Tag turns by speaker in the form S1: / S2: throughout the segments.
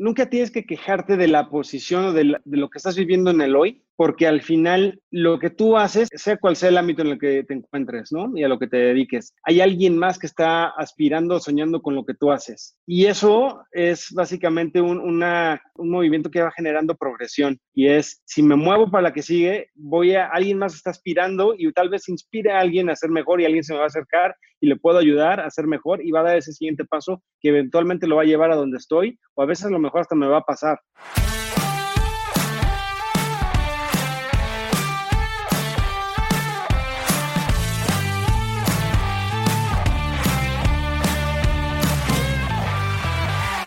S1: nunca tienes que quejarte de la posición o de, de, lo que estás viviendo en el hoy, porque al final lo que tú haces, sea cual sea el ámbito en el que te encuentres, ¿no? Y a lo que te dediques, hay alguien más que está aspirando, soñando con lo que tú haces. Y eso es básicamente un, un movimiento que va generando progresión. Y es, si me muevo para la que sigue, voy a, alguien más está aspirando y tal vez inspire a alguien a ser mejor y alguien se me va a acercar y le puedo ayudar a ser mejor y va a dar ese siguiente paso que eventualmente lo va a llevar a donde estoy o a veces lo mejor hasta me va a pasar.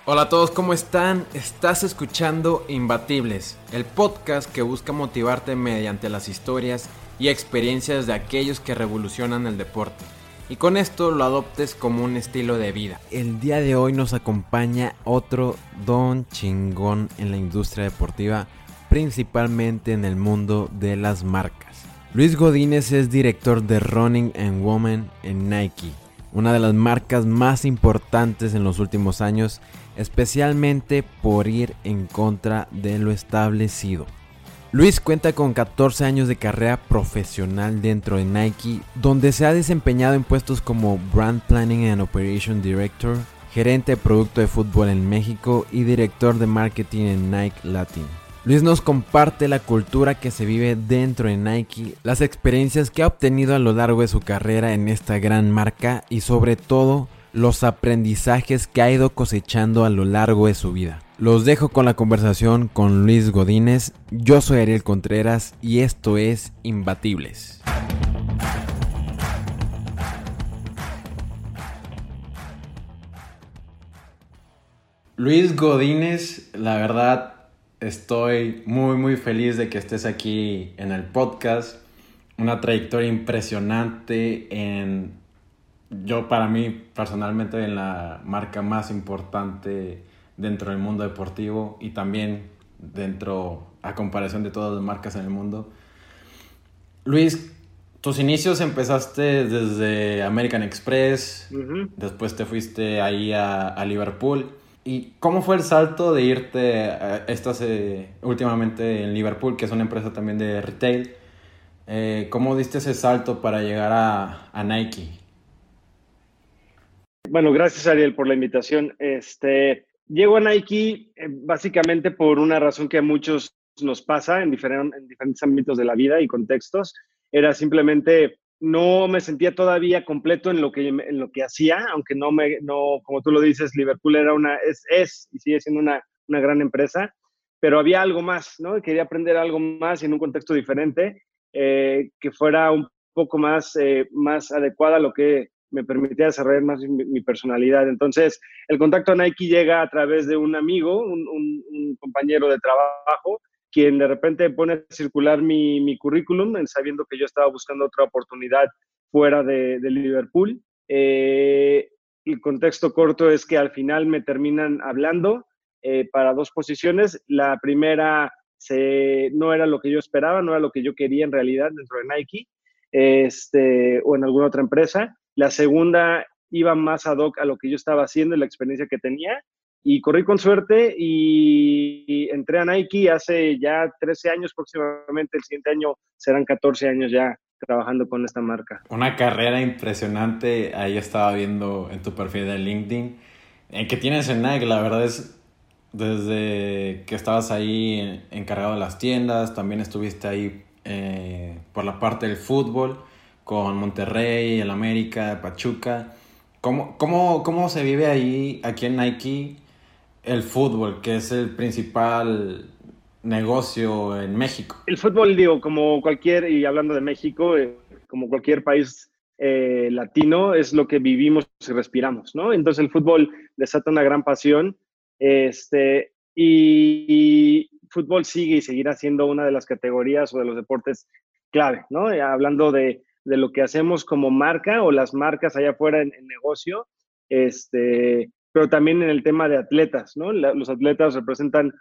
S2: Hola a todos, ¿cómo están? Estás escuchando Imbatibles, el podcast que busca motivarte mediante las historias y experiencias de aquellos que revolucionan el deporte. Y con esto lo adoptes como un estilo de vida. El día de hoy nos acompaña otro don chingón en la industria deportiva, principalmente en el mundo de las marcas. Luis Godínez es director de Running and Woman en Nike, una de las marcas más importantes en los últimos años especialmente por ir en contra de lo establecido. Luis cuenta con 14 años de carrera profesional dentro de Nike, donde se ha desempeñado en puestos como Brand Planning and Operation Director, gerente de producto de fútbol en México y director de marketing en Nike Latin. Luis nos comparte la cultura que se vive dentro de Nike, las experiencias que ha obtenido a lo largo de su carrera en esta gran marca y sobre todo los aprendizajes que ha ido cosechando a lo largo de su vida. Los dejo con la conversación con Luis Godínez. Yo soy Ariel Contreras y esto es Imbatibles. Luis Godínez, la verdad estoy muy muy feliz de que estés aquí en el podcast. Una trayectoria impresionante en yo para mí personalmente en la marca más importante dentro del mundo deportivo y también dentro a comparación de todas las marcas en el mundo. Luis, tus inicios empezaste desde American Express, después te fuiste ahí a, Liverpool. ¿Y cómo fue el salto de irte, a, estás eh, últimamente en Liverpool, que es una empresa también de retail? Eh, ¿Cómo diste ese salto para llegar a, a Nike?
S1: Bueno, gracias Ariel por la invitación. Este, llego a Nike eh, básicamente por una razón que a muchos nos pasa en, en diferentes ámbitos de la vida y contextos. Era simplemente no me sentía todavía completo en lo que, en lo que hacía, aunque no me, no, como tú lo dices, Liverpool era una, es, es y sigue siendo una, una gran empresa, pero había algo más, ¿no? Quería aprender algo más en un contexto diferente, eh, que fuera un poco más, eh, más adecuada a lo que me permitía desarrollar más mi, personalidad. Entonces, el contacto a Nike llega a través de un amigo, un, compañero de trabajo, quien de repente pone a circular mi, currículum, sabiendo que yo estaba buscando otra oportunidad fuera de, Liverpool. Eh, el contexto corto es que al final me terminan hablando eh, para dos posiciones. La primera no era lo que yo esperaba, no era lo que yo quería en realidad dentro de Nike este, o en alguna otra empresa. La segunda iba más ad hoc a lo que yo estaba haciendo y la experiencia que tenía. Y corrí con suerte y entré a Nike hace ya 13 años próximamente. El siguiente año serán 14 años ya trabajando con esta marca.
S2: Una carrera impresionante. Ahí estaba viendo en tu perfil de LinkedIn. En que tienes en Nike, la verdad es desde que estabas ahí encargado de las tiendas, también estuviste ahí eh, por la parte del fútbol con Monterrey, el América, Pachuca. ¿Cómo, cómo, cómo se vive ahí, aquí en Nike, el fútbol, que es el principal negocio en México?
S1: El fútbol, digo, como cualquier, y hablando de México, eh, como cualquier país eh, latino, es lo que vivimos y respiramos, ¿no? Entonces el fútbol desata una gran pasión, este, y, y fútbol sigue y seguirá siendo una de las categorías o de los deportes clave, ¿no? Hablando de de lo que hacemos como marca o las marcas allá afuera en, negocio, este, pero también en el tema de atletas, ¿no? los atletas representan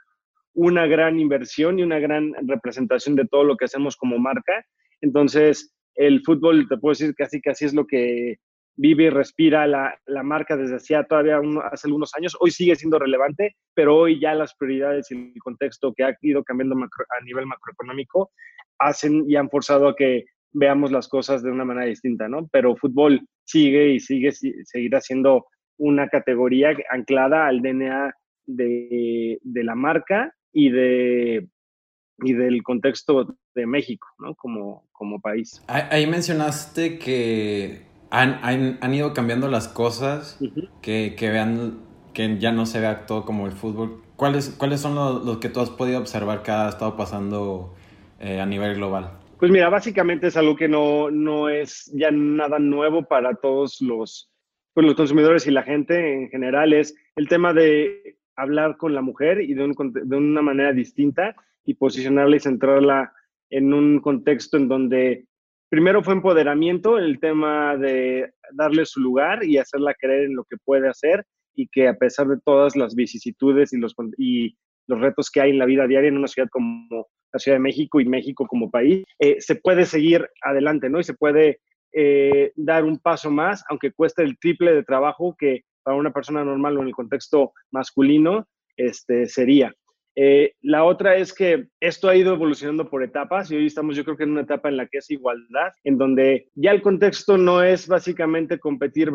S1: una gran inversión y una gran representación de todo lo que hacemos como marca. Entonces, el fútbol, te puedo decir, casi casi es lo que vive y respira la, la marca desde hacía todavía hace algunos años. Hoy sigue siendo relevante, pero hoy ya las prioridades y el contexto que ha ido cambiando a nivel macroeconómico hacen y han forzado a que veamos las cosas de una manera distinta, ¿no? Pero fútbol sigue y sigue, seguirá siendo una categoría anclada al DNA de, de la marca y, de, y del contexto de México, ¿no? Como, como país.
S2: Ahí mencionaste que han, han, han ido cambiando las cosas, que, que, vean que ya no se vea todo como el fútbol. ¿Cuáles, cuáles son los, que tú has podido observar que ha estado pasando eh, a nivel global?
S1: Pues mira, básicamente es algo que no, no es ya nada nuevo para todos los, pues los consumidores y la gente en general. Es el tema de hablar con la mujer y de, de una manera distinta y posicionarla y centrarla en un contexto en donde primero fue empoderamiento, el tema de darle su lugar y hacerla creer en lo que puede hacer y que a pesar de todas las vicisitudes y los, y los retos que hay en la vida diaria en una ciudad como la Ciudad de México y México como país, eh, se puede seguir adelante, ¿no? Y se puede eh, dar un paso más, aunque cueste el triple de trabajo que para una persona normal o en el contexto masculino este, sería. Eh, la otra es que esto ha ido evolucionando por etapas y hoy estamos yo creo que en una etapa en la que es igualdad, en donde ya el contexto no es básicamente competir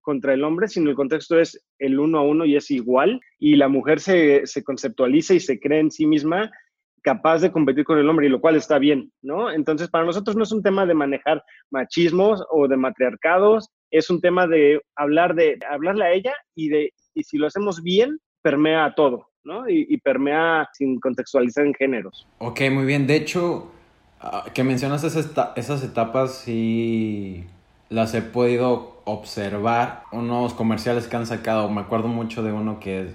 S1: contra el hombre, sino el contexto es el uno a uno y es igual y la mujer se, se conceptualiza y se cree en sí misma capaz de competir con el hombre, y lo cual está bien, ¿no? Entonces, para nosotros no es un tema de manejar machismos o de matriarcados, es un tema de hablar de hablarle a ella y de y si lo hacemos bien, permea a todo. Y, permea sin contextualizar en géneros.
S2: Ok, muy bien. De hecho, ah, que mencionas esas etapas, sí las he podido observar. Unos comerciales que han sacado, me acuerdo mucho de uno que es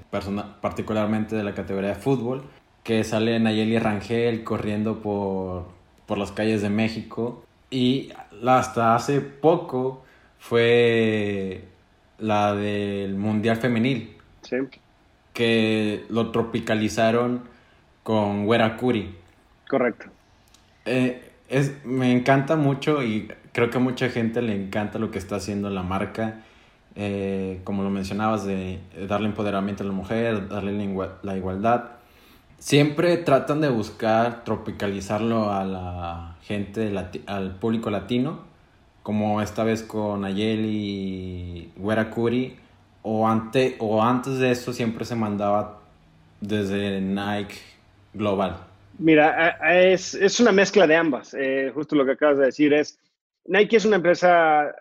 S2: particularmente de la categoría de fútbol, que sale Nayeli Rangel corriendo por, por las calles de México. Y hasta hace poco fue la del Mundial Femenil.
S1: Sí
S2: que lo tropicalizaron con Werakuri.
S1: Correcto.
S2: Eh, es, me encanta mucho y creo que a mucha gente le encanta lo que está haciendo la marca. Eh, como lo mencionabas, de darle empoderamiento a la mujer, darle la igualdad. Siempre tratan de buscar tropicalizarlo a la gente, al público latino, como esta vez con Ayeli y Werakuri o, ante, o antes de eso siempre se mandaba desde Nike Global?
S1: Mira, es, es una mezcla de ambas. Eh, justo lo que acabas de decir es, Nike es una empresa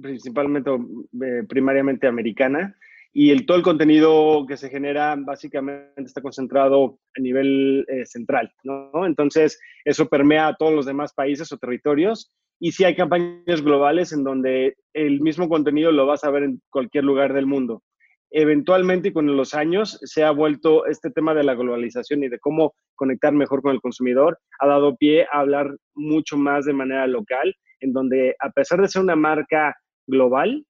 S1: principalmente, eh, primariamente americana, y el, todo el contenido que se genera básicamente está concentrado a nivel eh, central, ¿no? Entonces, eso permea a todos los demás países o territorios y sí hay campañas globales en donde el mismo contenido lo vas a ver en cualquier lugar del mundo. Eventualmente con los años se ha vuelto este tema de la globalización y de cómo conectar mejor con el consumidor, ha dado pie a hablar mucho más de manera local, en donde a pesar de ser una marca global,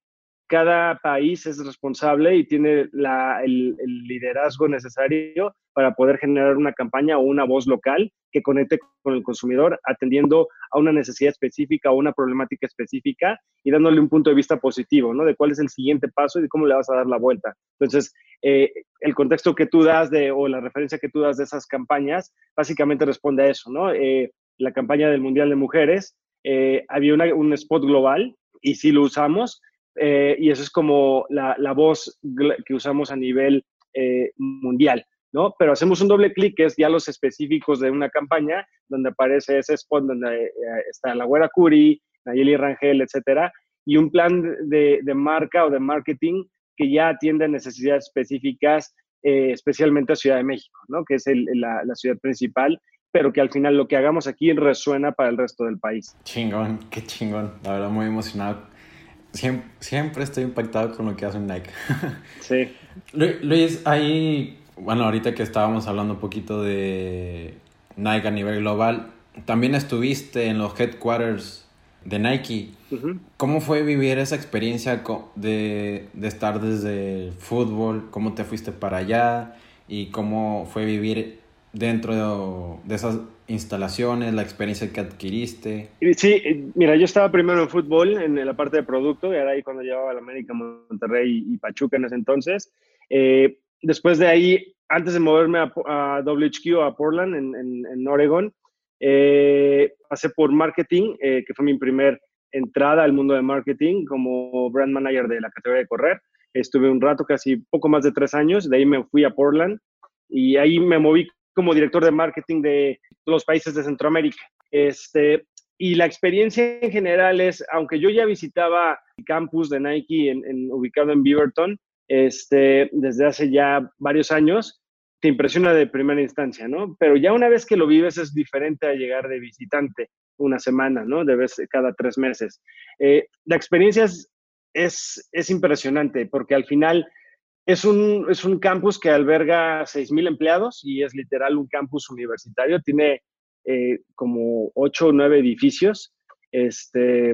S1: cada país es responsable y tiene el, liderazgo necesario para poder generar una campaña o una voz local que conecte con el consumidor, atendiendo a una necesidad específica o una problemática específica y dándole un punto de vista positivo, ¿no? De cuál es el siguiente paso y de cómo le vas a dar la vuelta. Entonces, eh, el contexto que tú das de, o la referencia que tú das de esas campañas, básicamente responde a eso, ¿no? Eh, la campaña del Mundial de Mujeres, eh, había un spot global y sí lo usamos, eh, y eso es como la, la, voz que usamos a nivel eh, mundial, ¿no? Pero hacemos un doble clic, que es ya los específicos de una campaña, donde aparece ese spot donde eh, está la Güera Curi, Nayeli Rangel, etcétera, y un plan de, de, marca o de marketing que ya atiende necesidades específicas, especialmente a Ciudad de México, ¿no? Que es la, la ciudad principal pero que al final lo que hagamos aquí resuena para el resto del país.
S2: Chingón, qué chingón, la verdad muy emocionado Siempre, estoy impactado con lo que hace Nike.
S1: sí.
S2: Luis, ahí, bueno, ahorita que estábamos hablando un poquito de Nike a nivel global, también estuviste en los headquarters de Nike. ¿Cómo fue vivir esa experiencia de, de, estar desde el fútbol? ¿Cómo te fuiste para allá? ¿Y cómo fue vivir dentro de, esas instalaciones, la experiencia que adquiriste?
S1: Sí, mira, yo estaba primero en fútbol, en la parte de producto, y era ahí cuando llevaba la América, Monterrey y Pachuca en ese entonces. Eh, después de ahí, antes de moverme a, a WHQ, a Portland, en, en, en Oregon, eh, pasé por marketing, eh, que fue mi primer entrada al mundo de marketing como brand manager de la categoría de correr. Estuve un rato, casi poco más de tres años, de ahí me fui a Portland y ahí me moví como director de marketing de los países de Centroamérica. Este, y la experiencia en general es, aunque yo ya visitaba el campus de Nike en, ubicado en Beaverton este, desde hace ya varios años, te impresiona de primera instancia, ¿no? Pero ya una vez que lo vives es diferente a llegar de visitante una semana, ¿no? De vez cada tres meses. Eh, la experiencia es, es, impresionante porque al final es un, es un campus que alberga 6.000 empleados y es literal un campus universitario. Tiene eh, como 8 o 9 edificios. Este,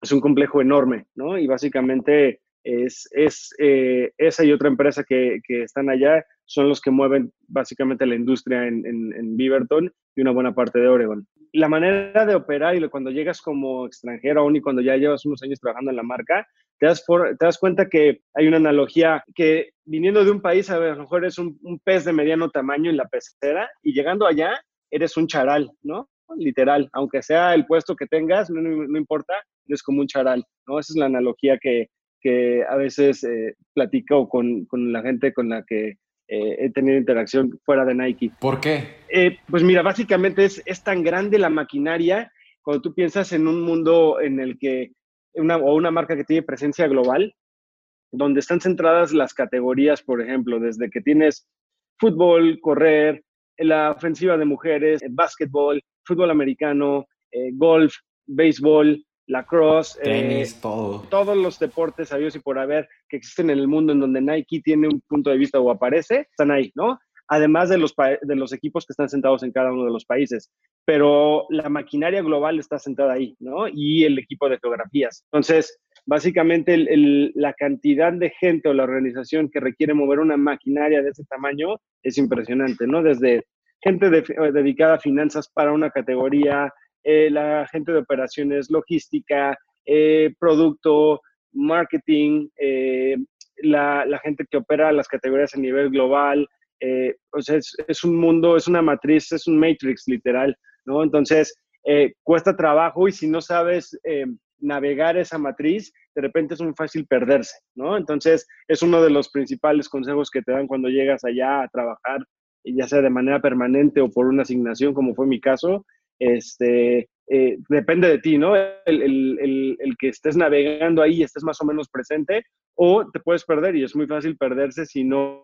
S1: es un complejo enorme, ¿no? Y básicamente es, es eh, esa y otra empresa que, que están allá son los que mueven básicamente la industria en, en, Beaverton y una buena parte de Oregon. La manera de operar y cuando llegas como extranjero aún y cuando ya llevas unos años trabajando en la marca, te das, te das cuenta que hay una analogía que viniendo de un país a, lo mejor eres un, pez de mediano tamaño en la pecera y llegando allá eres un charal, ¿no? Literal, aunque sea el puesto que tengas, no, no, importa, eres como un charal, ¿no? Esa es la analogía que, que a veces eh, platico con, con la gente con la que eh, he tenido interacción fuera de Nike.
S2: ¿Por qué?
S1: Eh, pues mira, básicamente es, es, tan grande la maquinaria cuando tú piensas en un mundo en el que, una, o una marca que tiene presencia global, donde están centradas las categorías, por ejemplo, desde que tienes fútbol, correr, la ofensiva de mujeres, básquetbol, fútbol americano, eh, golf, béisbol, lacrosse,
S2: tenis, eh, todo.
S1: Todos los deportes sabios y por haber que existen en el mundo en donde Nike tiene un punto de vista o aparece, están ahí, ¿no? Además de los, de los equipos que están sentados en cada uno de los países. Pero la maquinaria global está sentada ahí, ¿no? Y el equipo de geografías. Entonces, básicamente la cantidad de gente o la organización que requiere mover una maquinaria de ese tamaño es impresionante, ¿no? Desde gente dedicada a finanzas para una categoría, eh, la gente de operaciones, logística, eh, producto, marketing, eh, la, gente que opera las categorías a nivel global. o sea, es, un mundo, es una matriz, es un matrix literal, ¿no? Entonces, cuesta trabajo y si no sabes navegar esa matriz, de repente es muy fácil perderse, ¿no? Entonces, es uno de los principales consejos que te dan cuando llegas allá a trabajar, ya sea de manera permanente o por una asignación, como fue mi caso, este, eh, depende de ti, ¿no? El, que estés navegando ahí y estés más o menos presente, o te puedes perder y es muy fácil perderse si no,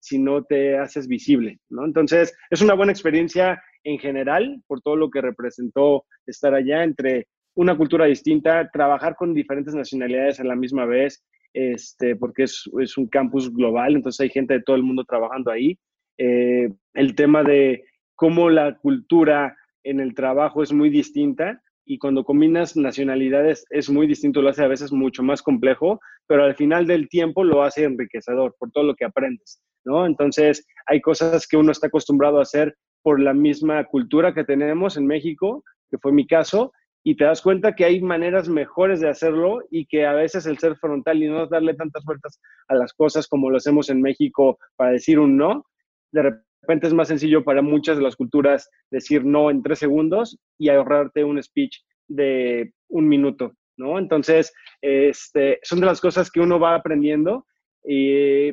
S1: si no te haces visible, ¿no? Entonces, es una buena experiencia en general por todo lo que representó estar allá entre una cultura distinta, trabajar con diferentes nacionalidades a la misma vez, este, porque es, es un campus global, entonces hay gente de todo el mundo trabajando ahí. Eh, el tema de cómo la cultura en el trabajo es muy distinta y cuando combinas nacionalidades es muy distinto, lo hace a veces mucho más complejo, pero al final del tiempo lo hace enriquecedor por todo lo que aprendes, ¿no? Entonces, hay cosas que uno está acostumbrado a hacer por la misma cultura que tenemos en México, que fue mi caso, y te das cuenta que hay maneras mejores de hacerlo y que a veces el ser frontal y no darle tantas vueltas a las cosas como lo hacemos en México para decir un no, de repente repente es más sencillo para muchas de las culturas decir no en tres segundos y ahorrarte un speech de un minuto, ¿no? Entonces, este, son de las cosas que uno va aprendiendo y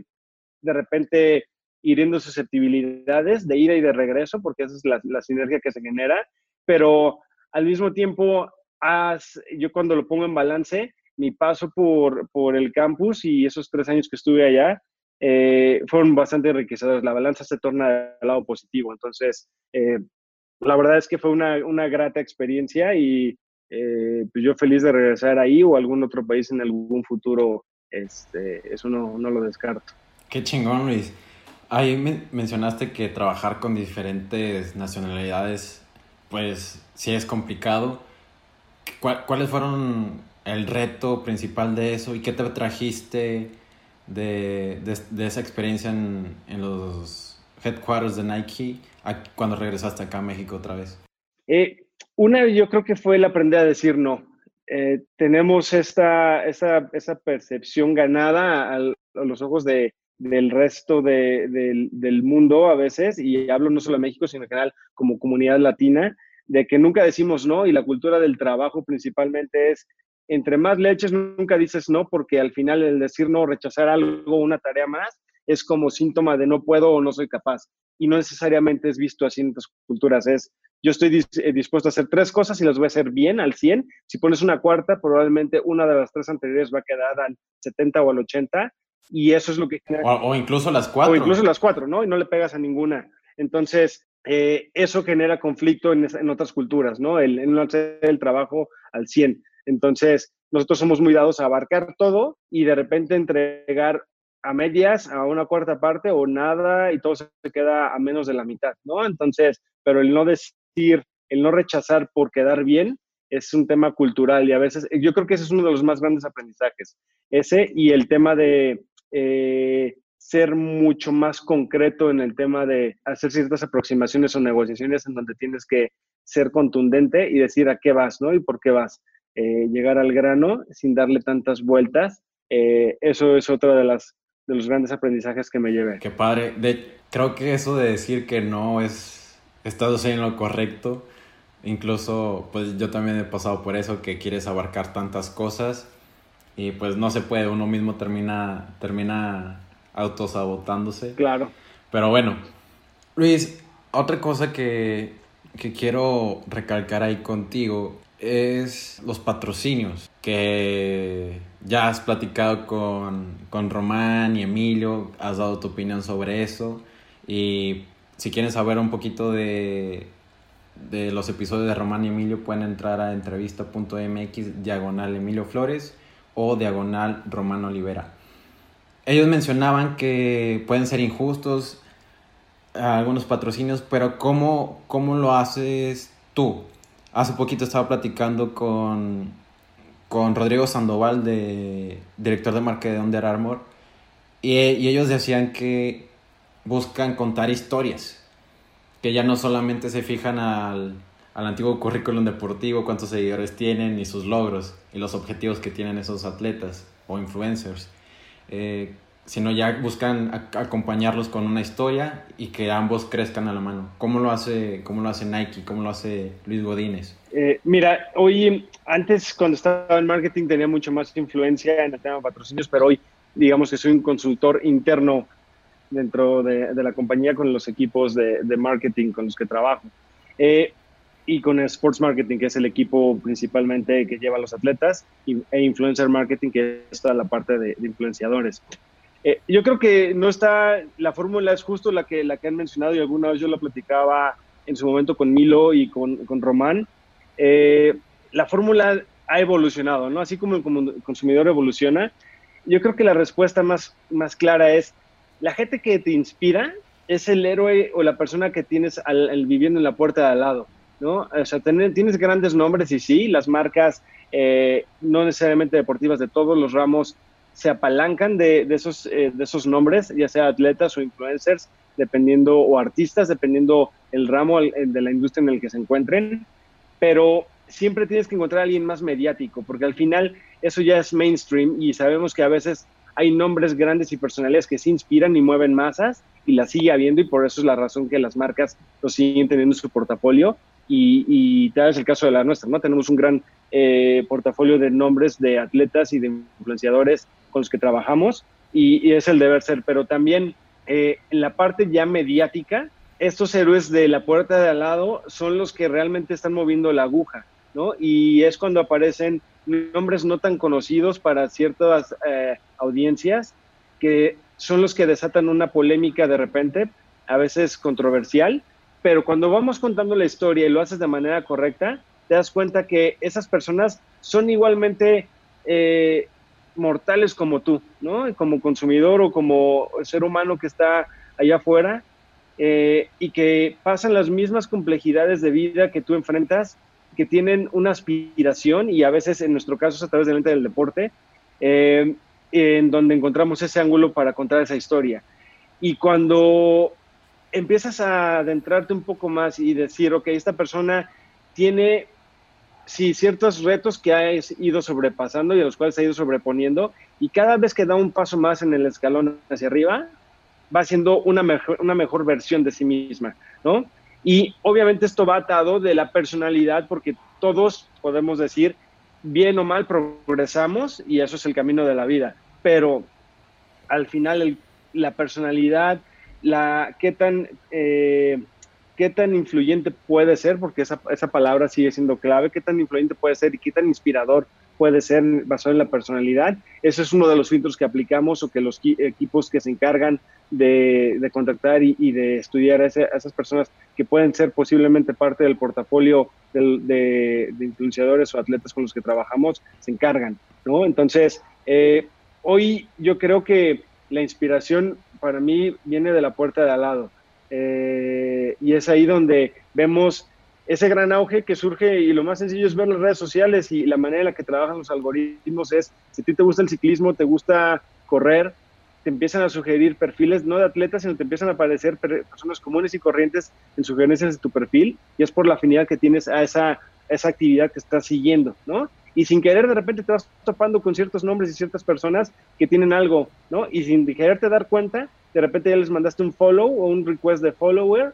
S1: de repente hiriendo susceptibilidades de ida y de regreso, porque esa es la, sinergia que se genera, pero al mismo tiempo, yo cuando lo pongo en balance, mi paso por, por el campus y esos tres años que estuve allá, eh, fueron bastante enriquecedores. La balanza se torna al lado positivo. Entonces, eh, la verdad es que fue una, una grata experiencia y eh, pues yo feliz de regresar ahí o algún otro país en algún futuro. Este, eso no, no lo descarto.
S2: Qué chingón, Luis. Ahí mencionaste que trabajar con diferentes nacionalidades, pues sí es complicado. ¿Cuáles fueron el reto principal de eso y qué te trajiste? De, de, esa experiencia en, en, los, headquarters de Nike cuando regresaste acá a México otra vez?
S1: Eh, una, yo creo que fue el aprender a decir no. Eh, tenemos esta, esa, esa, percepción ganada a, los ojos de, del resto de, del mundo a veces, y hablo no solo de México, sino en general como comunidad latina, de que nunca decimos no y la cultura del trabajo principalmente es, entre más leches, nunca dices no, porque al final el decir no, rechazar algo, una tarea más, es como síntoma de no puedo o no soy capaz. Y no necesariamente es visto así en otras culturas, es yo estoy eh, dispuesto a hacer tres cosas y las voy a hacer bien al 100. Si pones una cuarta, probablemente una de las tres anteriores va a quedar al 70 o al 80 y eso es lo que.
S2: O, incluso las cuatro.
S1: O incluso las cuatro, ¿no? Y no le pegas a ninguna. Entonces, eh, eso genera conflicto en, en, otras culturas, ¿no? El, en no hacer el trabajo al 100. Entonces, nosotros somos muy dados a abarcar todo y de repente entregar a medias, a una cuarta parte o nada y todo se queda a menos de la mitad, ¿no? Entonces, pero el no decir, el no rechazar por quedar bien es un tema cultural y a veces, yo creo que ese es uno de los más grandes aprendizajes, ese y el tema de eh, ser mucho más concreto en el tema de hacer ciertas aproximaciones o negociaciones en donde tienes que ser contundente y decir a qué vas, ¿no? Y por qué vas. Eh, llegar al grano sin darle tantas vueltas. Eh, eso es otro de las de los grandes aprendizajes que me llevé.
S2: Qué padre. De, creo que eso de decir que no es estás en lo correcto. Incluso, pues yo también he pasado por eso, que quieres abarcar tantas cosas y pues no se puede, uno mismo termina, termina autosabotándose.
S1: Claro.
S2: Pero bueno, Luis, otra cosa que, que quiero recalcar ahí contigo es los patrocinios, que ya has platicado con, con Román y Emilio, has dado tu opinión sobre eso y si quieren saber un poquito de, de los episodios de Román y Emilio pueden entrar a entrevista.mx diagonal Emilio Flores o diagonal Román Olivera. Ellos mencionaban que pueden ser injustos algunos patrocinios, pero ¿cómo, cómo lo haces tú? Hace poquito estaba platicando con, con Rodrigo Sandoval, de, director de marketing de Under Armour, y, ellos decían que buscan contar historias, que ya no solamente se fijan al, al antiguo currículum deportivo, cuántos seguidores tienen y sus logros y los objetivos que tienen esos atletas o influencers. Eh, sino ya buscan acompañarlos con una historia y que ambos crezcan a la mano. ¿Cómo lo hace, cómo lo hace Nike? ¿Cómo lo hace Luis Godínez?
S1: Eh, mira, hoy, antes cuando estaba en marketing tenía mucho más influencia en el tema de patrocinios, pero hoy digamos que soy un consultor interno dentro de, la compañía con los equipos de, marketing con los que trabajo. Eh, y con Sports Marketing, que es el equipo principalmente que lleva a los atletas, e Influencer Marketing, que es toda la parte de influenciadores. Eh, yo creo que no está, la fórmula es justo la que, la que han mencionado y alguna vez yo la platicaba en su momento con Milo y con, con Román. Eh, la fórmula ha evolucionado, ¿no? Así como el consumidor evoluciona, yo creo que la respuesta más, más clara es, la gente que te inspira es el héroe o la persona que tienes al, viviendo en la puerta de al lado, ¿no? O sea, tienes grandes nombres y sí, las marcas, eh, no necesariamente deportivas de todos los ramos, se apalancan de, esos, eh, de esos nombres, ya sea atletas o influencers, dependiendo, o artistas, dependiendo el ramo de la industria en el que se encuentren, pero siempre tienes que encontrar a alguien más mediático, porque al final eso ya es mainstream y sabemos que a veces hay nombres grandes y personales que se inspiran y mueven masas y las sigue habiendo y por eso es la razón que las marcas lo siguen teniendo en su portafolio y, y tal es el caso de la nuestra, ¿no? Tenemos un gran eh, portafolio de nombres de atletas y de influenciadores con los que trabajamos y, es el deber ser, pero también eh, en la parte ya mediática, estos héroes de la puerta de al lado son los que realmente están moviendo la aguja, ¿no? Y es cuando aparecen nombres no tan conocidos para ciertas eh, audiencias que son los que desatan una polémica de repente, a veces controversial, pero cuando vamos contando la historia y lo haces de manera correcta, te das cuenta que esas personas son igualmente eh, mortales como tú, ¿no? Como consumidor o como ser humano que está allá afuera eh, y que pasan las mismas complejidades de vida que tú enfrentas, que tienen una aspiración y a veces en nuestro caso es a través del ente del deporte, eh, en donde encontramos ese ángulo para contar esa historia. Y cuando empiezas a adentrarte un poco más y decir, ok, esta persona tiene, sí, ciertos retos que ha ido sobrepasando y a los cuales ha ido sobreponiendo, y cada vez que da un paso más en el escalón hacia arriba, va siendo una mejor, una mejor versión de sí misma, ¿no? Y obviamente esto va atado de la personalidad, porque todos podemos decir, bien o mal progresamos y eso es el camino de la vida, pero al final la personalidad, la, qué, tan, eh, qué tan influyente puede ser, porque esa, esa palabra sigue siendo clave, qué tan influyente puede ser y qué tan inspirador puede ser basado en la personalidad. Ese es uno de los filtros que aplicamos o que los equipos que se encargan de, contactar y, de estudiar a, esas personas que pueden ser posiblemente parte del portafolio de, influenciadores o atletas con los que trabajamos, se encargan, ¿no? Entonces, eh, hoy yo creo que la inspiración para mí viene de la puerta de al lado. Eh, y es ahí donde vemos ese gran auge que surge y lo más sencillo es ver las redes sociales y la manera en la que trabajan los algoritmos es, si a ti te gusta el ciclismo, te gusta correr, te empiezan a sugerir perfiles no de atletas, sino te empiezan a aparecer personas comunes y corrientes en sugerencias de tu perfil y es por la afinidad que tienes a esa, esa actividad que estás siguiendo, ¿no? Y sin querer de repente te vas topando con ciertos nombres y ciertas personas que tienen algo, ¿no? Y sin quererte dar cuenta, de repente ya les mandaste un follow o un request de follower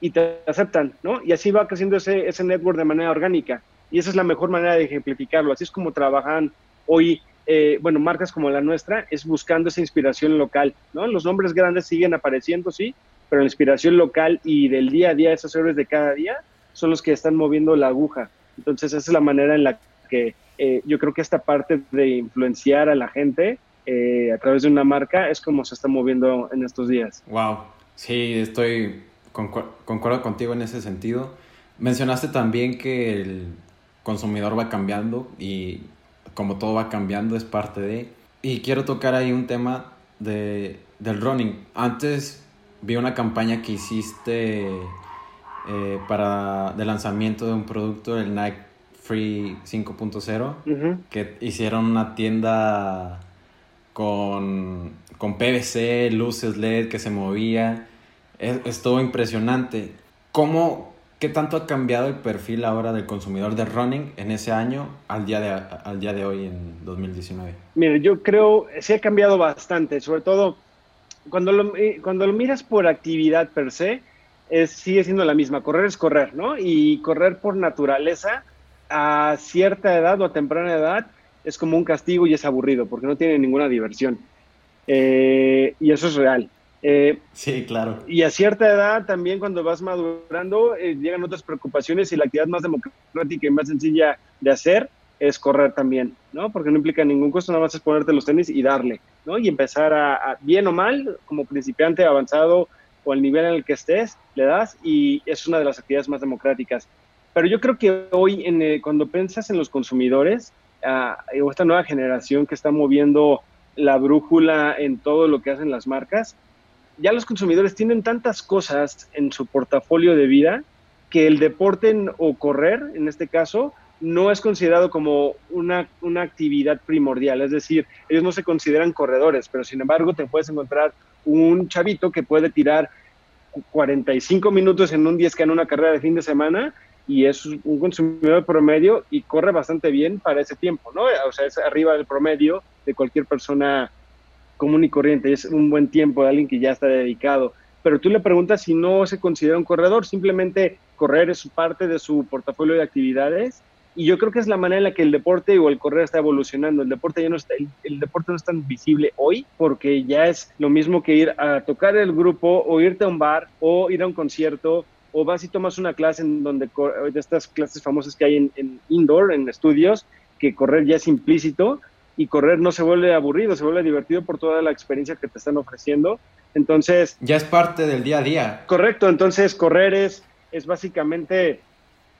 S1: y te aceptan, ¿no? Y así va creciendo ese, ese network de manera orgánica. Y esa es la mejor manera de ejemplificarlo. Así es como trabajan hoy, eh, bueno, marcas como la nuestra, es buscando esa inspiración local, ¿no? Los nombres grandes siguen apareciendo, sí, pero la inspiración local y del día a día, esos héroes de cada día, son los que están moviendo la aguja. Entonces, esa es la manera en la que eh, yo creo que esta parte de influenciar a la gente eh, a través de una marca es como se está moviendo en estos días.
S2: Wow, sí, estoy concuerdo contigo en ese sentido. Mencionaste también que el consumidor va cambiando y como todo va cambiando es parte de... Y quiero tocar ahí un tema de, del running. Antes vi una campaña que hiciste eh, para de lanzamiento de un producto, el Nike Free 5.0, que hicieron una tienda con, con PVC, luces LED que se movía es, todo impresionante. ¿Cómo, qué tanto ha cambiado el perfil ahora del consumidor de running en ese año al día de, al día de hoy en 2019?
S1: Mire, yo creo sí ha cambiado bastante, sobre todo cuando lo, eh, cuando lo miras por actividad per se, es, sigue siendo la misma. Correr es correr, ¿no? Y correr por naturaleza a cierta edad o a temprana edad es como un castigo y es aburrido porque no tiene ninguna diversión. Eh, y eso es real.
S2: Eh, sí, claro.
S1: Y a cierta edad también cuando vas madurando eh, llegan otras preocupaciones y la actividad más democrática y más sencilla de hacer es correr también, ¿no? Porque no implica ningún costo, nada más es ponerte los tenis y darle, ¿no? Y empezar a, bien o mal, como principiante avanzado o al nivel en el que estés, le das y es una de las actividades más democráticas. Pero yo creo que hoy, en, eh, cuando piensas en los consumidores, uh, o esta nueva generación que está moviendo la brújula en todo lo que hacen las marcas, ya los consumidores tienen tantas cosas en su portafolio de vida que el deporte o correr, en este caso, no es considerado como una, una, actividad primordial. Es decir, ellos no se consideran corredores, pero sin embargo te puedes encontrar un chavito que puede tirar 45 minutos en un 10 en una carrera de fin de semana y es un consumidor promedio y corre bastante bien para ese tiempo, ¿no? O sea, es arriba del promedio de cualquier persona común y corriente, es un buen tiempo de alguien que ya está dedicado. Pero tú le preguntas si no se considera un corredor, simplemente correr es parte de su portafolio de actividades y yo creo que es la manera en la que el deporte o el correr está evolucionando. El deporte ya no está, el, deporte no es tan visible hoy porque ya es lo mismo que ir a tocar el grupo o irte a un bar o ir a un concierto o vas y tomas una clase en donde de estas clases famosas que hay en, en indoor, en estudios, que correr ya es implícito y correr no se vuelve aburrido, se vuelve divertido por toda la experiencia que te están ofreciendo. Entonces...
S2: Ya es parte del día a día.
S1: Correcto, entonces correr es, es básicamente,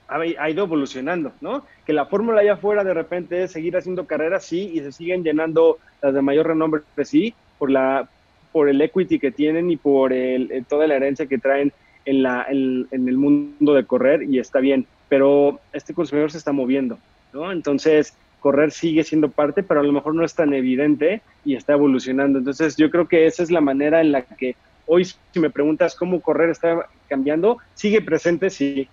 S1: ha, ido evolucionando, ¿no? Que la fórmula allá afuera de repente es seguir haciendo carreras, sí, y se siguen llenando las de mayor renombre, sí, por, la, por el equity que tienen y por el, toda la herencia que traen en, la, el mundo de correr, y está bien, pero este consumidor se está moviendo, ¿no? Entonces correr sigue siendo parte, pero a lo mejor no es tan evidente y está evolucionando. Entonces yo creo que esa es la manera en la que Hoy, si me preguntas cómo correr está cambiando, sigue presente, sí.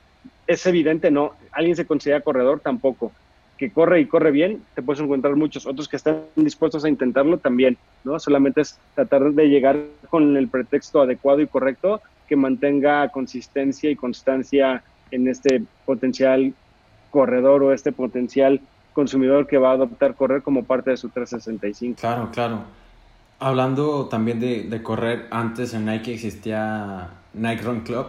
S1: Es evidente, no. ¿Alguien se considera corredor? Tampoco. Que corre y corre bien, te puedes encontrar muchos. Otros que están dispuestos a intentarlo también, ¿no? Solamente es tratar de llegar con el pretexto adecuado y correcto que mantenga consistencia y constancia en este potencial corredor o este potencial consumidor que va a adoptar correr como parte de su 365.
S2: Claro, claro. Hablando también de, correr, antes en Nike existía Nike Run Club,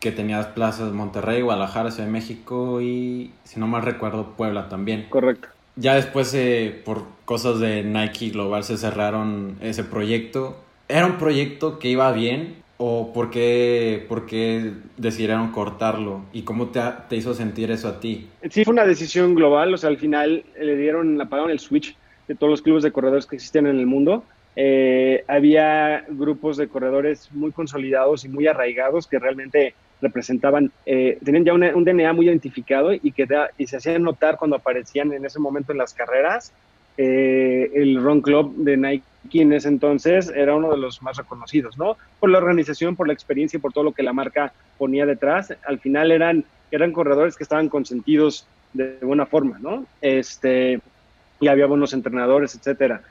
S2: que tenías plazas Monterrey, Guadalajara, Ciudad de México y, si no mal recuerdo, Puebla también.
S1: Correcto.
S2: Ya después, eh, por cosas de Nike Global, se cerraron ese proyecto. Era un proyecto que iba bien, ¿O por qué, por qué decidieron cortarlo? ¿Y cómo te, te, hizo sentir eso a ti?
S1: Sí, fue una decisión global. O sea, al final le dieron, apagaron el switch de todos los clubes de corredores que existían en el mundo. Eh, había grupos de corredores muy consolidados y muy arraigados que realmente representaban, eh, tenían ya un DNA muy identificado y que y se hacían notar cuando aparecían en ese momento en las carreras. Eh, el Run Club de Nike en ese entonces era uno de los más reconocidos, ¿no? Por la organización, por la experiencia y por todo lo que la marca ponía detrás. Al final eran, eran corredores que estaban consentidos de buena forma, ¿no? Este, y había buenos entrenadores, etcétera.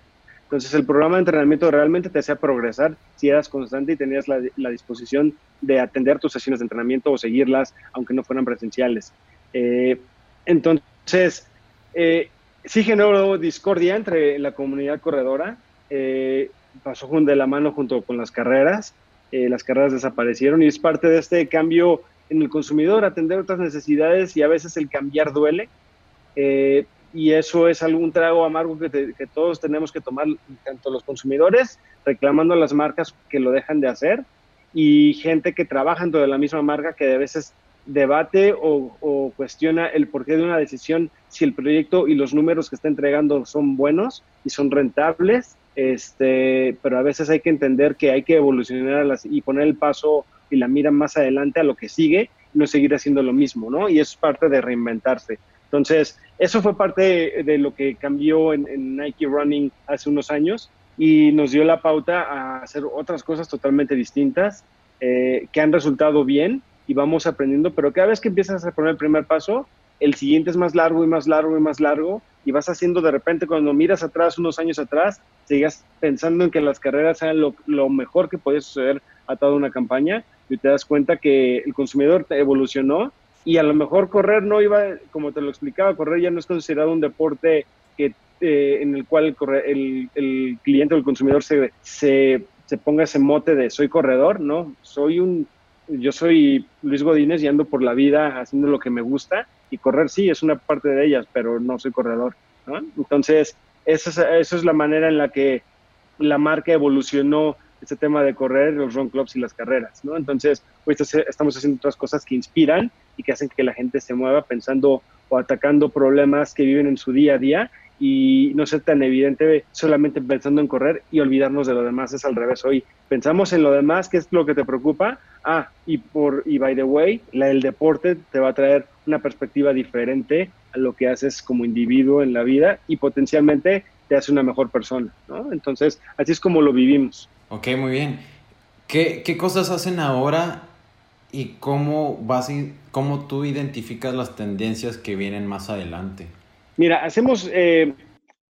S1: Entonces el programa de entrenamiento realmente te hacía progresar si eras constante y tenías la, disposición de atender tus sesiones de entrenamiento o seguirlas, aunque no fueran presenciales. Eh, entonces, eh, sí generó discordia entre la comunidad corredora eh, pasó de la mano junto con las carreras, eh, las carreras desaparecieron y es parte de este cambio en el consumidor, atender otras necesidades y a veces el cambiar duele. Eh, y eso es algún trago amargo que, que, todos tenemos que tomar, tanto los consumidores, reclamando a las marcas que lo dejan de hacer, y gente que trabaja dentro de la misma marca que a veces debate o, cuestiona el porqué de una decisión, si el proyecto y los números que está entregando son buenos y son rentables, este, pero a veces hay que entender que hay que evolucionar y poner el paso y la mira más adelante a lo que sigue no seguir haciendo lo mismo, ¿no? Y es parte de reinventarse. Entonces, eso fue parte de, lo que cambió en, Nike Running hace unos años y nos dio la pauta a hacer otras cosas totalmente distintas eh, que han resultado bien y vamos aprendiendo, pero cada vez que empiezas a poner el primer paso, el siguiente es más largo y más largo y más largo y vas haciendo de repente cuando miras atrás, unos años atrás, sigas pensando en que las carreras sean lo, mejor que puede suceder a toda una campaña y te das cuenta que el consumidor evolucionó y a lo mejor correr no iba, como te lo explicaba, correr ya no es considerado un deporte que, eh, en el cual el, el, cliente o el consumidor se, se, se ponga ese mote de soy corredor, no, soy un yo soy Luis Godínez y ando por la vida haciendo lo que me gusta y correr sí es una parte de ellas, pero no soy corredor. Entonces, esa es, es la manera en la que la marca evolucionó este tema de correr, los run clubs y las carreras, ¿no? Entonces, estamos haciendo otras cosas que inspiran y que hacen que la gente se mueva pensando o atacando problemas que viven en su día a día y no ser tan evidente solamente pensando en correr y olvidarnos de lo demás. Es al revés. Hoy pensamos en lo demás, ¿qué es lo que te preocupa? Ah, y, por, y by the way, la, el deporte te va a traer una perspectiva diferente a lo que haces como individuo en la vida y potencialmente te hace una mejor persona, ¿no? Entonces, así es como lo vivimos.
S2: Ok, muy bien. ¿Qué, qué cosas hacen ahora y cómo, vas, cómo tú identificas las tendencias que vienen más adelante?
S1: Mira, hacemos eh,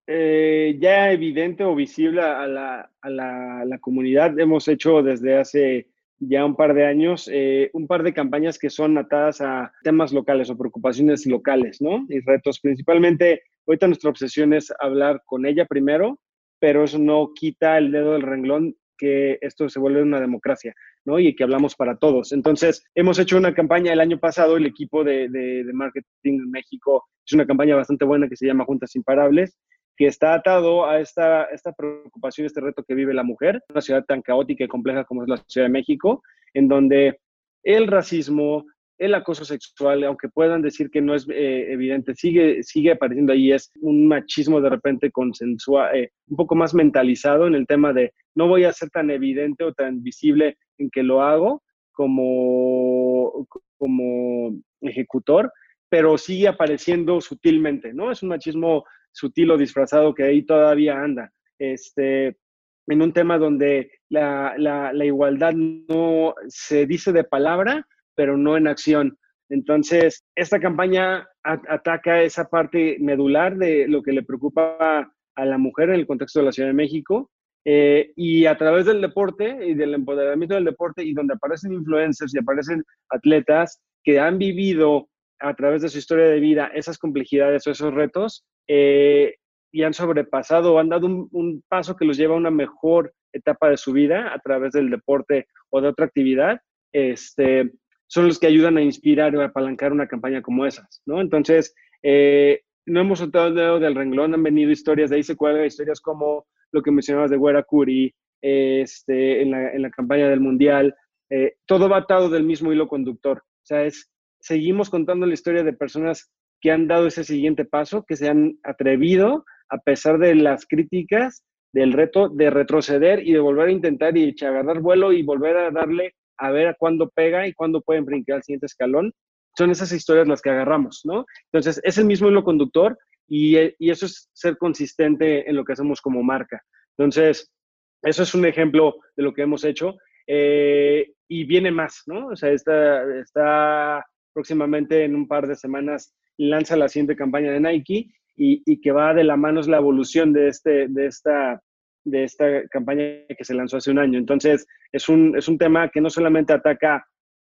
S1: eh, ya evidente o visible a, la, a la, comunidad. Hemos hecho desde hace ya un par de años eh, un par de campañas que son atadas a temas locales o preocupaciones locales, ¿no? Y retos. Principalmente, ahorita nuestra obsesión es hablar con ella primero, pero eso no quita el dedo del renglón que esto se vuelve una democracia, ¿no? Y que hablamos para todos. Entonces, hemos hecho una campaña el año pasado, el equipo de, de, marketing en México es una campaña bastante buena que se llama Juntas Imparables, que está atado a esta, esta preocupación, este reto que vive la mujer, una ciudad tan caótica y compleja como es la Ciudad de México, en donde el racismo, el acoso sexual, aunque puedan decir que no es eh, evidente, sigue, sigue apareciendo ahí, es un machismo de repente consensual, eh, un poco más mentalizado en el tema de no voy a ser tan evidente o tan visible en que lo hago como, como ejecutor, pero sigue apareciendo sutilmente, ¿no? Es un machismo sutil o disfrazado que ahí todavía anda. Este, en un tema donde la, la, igualdad no se dice de palabra, pero no en acción. Entonces, esta campaña ataca esa parte medular de lo que le preocupa a la mujer en el contexto de la Ciudad de México. Eh, y a través del deporte y del empoderamiento del deporte y donde aparecen influencers y aparecen atletas que han vivido a través de su historia de vida esas complejidades o esos retos, eh, y han sobrepasado, han dado un, paso que los lleva a una mejor etapa de su vida a través del deporte o de otra actividad, este, son los que ayudan a inspirar o a apalancar una campaña como esas, ¿no? Entonces, eh, no hemos soltado el dedo del renglón, han venido historias, de ahí se cuelgan historias como lo que mencionabas de Güera Curi, este, en, la, en la campaña del Mundial, eh, todo va atado del mismo hilo conductor. O sea, es, seguimos contando la historia de personas que han dado ese siguiente paso, que se han atrevido a pesar de las críticas, del reto de retroceder y de volver a intentar y agarrar vuelo y volver a darle a ver a cuándo pega y cuándo pueden brincar al siguiente escalón. Son esas historias las que agarramos, ¿no? Entonces, es el mismo hilo conductor y, y eso es ser consistente en lo que hacemos como marca. Entonces, eso es un ejemplo de lo que hemos hecho. Eh, y viene más, ¿no? O sea, está, está próximamente en un par de semanas lanza la siguiente campaña de Nike y, que va de la mano es la evolución de, este, de, esta, de esta campaña que se lanzó hace un año. Entonces, es un, es un tema que no solamente ataca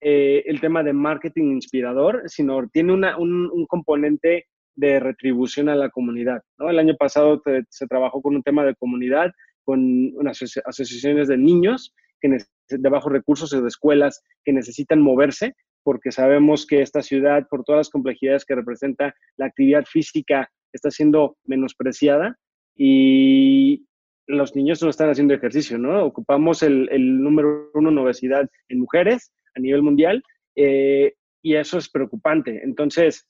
S1: eh, el tema de marketing inspirador, sino tiene un, un, componente de retribución a la comunidad. ¿no? El año pasado se trabajó con un tema de comunidad, con unas asociaciones de niños que de bajos recursos de escuelas que necesitan moverse, porque sabemos que esta ciudad, por todas las complejidades que representa la actividad física está siendo menospreciada y los niños no están haciendo ejercicio, ¿no? Ocupamos el, número uno en obesidad en mujeres a nivel mundial eh, y eso es preocupante. Entonces,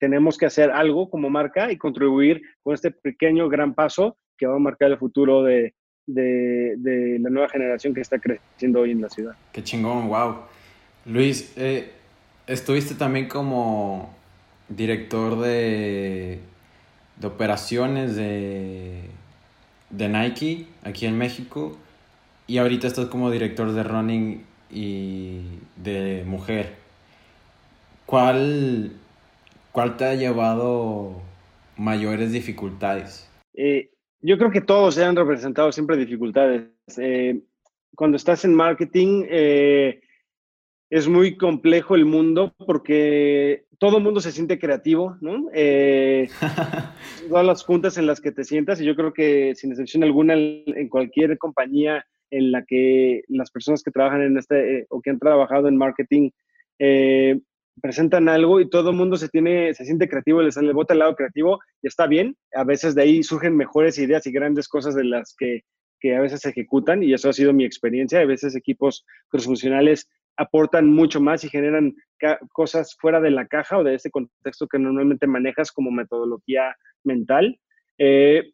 S1: tenemos que hacer algo como marca y contribuir con este pequeño gran paso que va a marcar el futuro de, la nueva generación que está creciendo hoy en la ciudad.
S2: Qué chingón, wow. Luis, eh, estuviste también como director de, de operaciones de, de Nike aquí en México y ahorita estás como director de running y de mujer. ¿Cuál, cuál te ha llevado mayores dificultades?
S1: Eh, yo creo que todos se han representado siempre dificultades. Eh, cuando estás en marketing, eh, es muy complejo el mundo porque todo el mundo se siente creativo, ¿no? Eh, todas las juntas en las que te sientas, y yo creo que sin excepción alguna en cualquier compañía en la que las personas que trabajan en este o que han trabajado en marketing eh, presentan algo y todo el mundo se tiene, se siente creativo, le sale bota el lado creativo y está bien. A veces de ahí surgen mejores ideas y grandes cosas de las que, que a veces se ejecutan y eso ha sido mi experiencia. A veces equipos crossfuncionales aportan mucho más y generan cosas fuera de la caja o de ese contexto que normalmente manejas como metodología mental. Eh,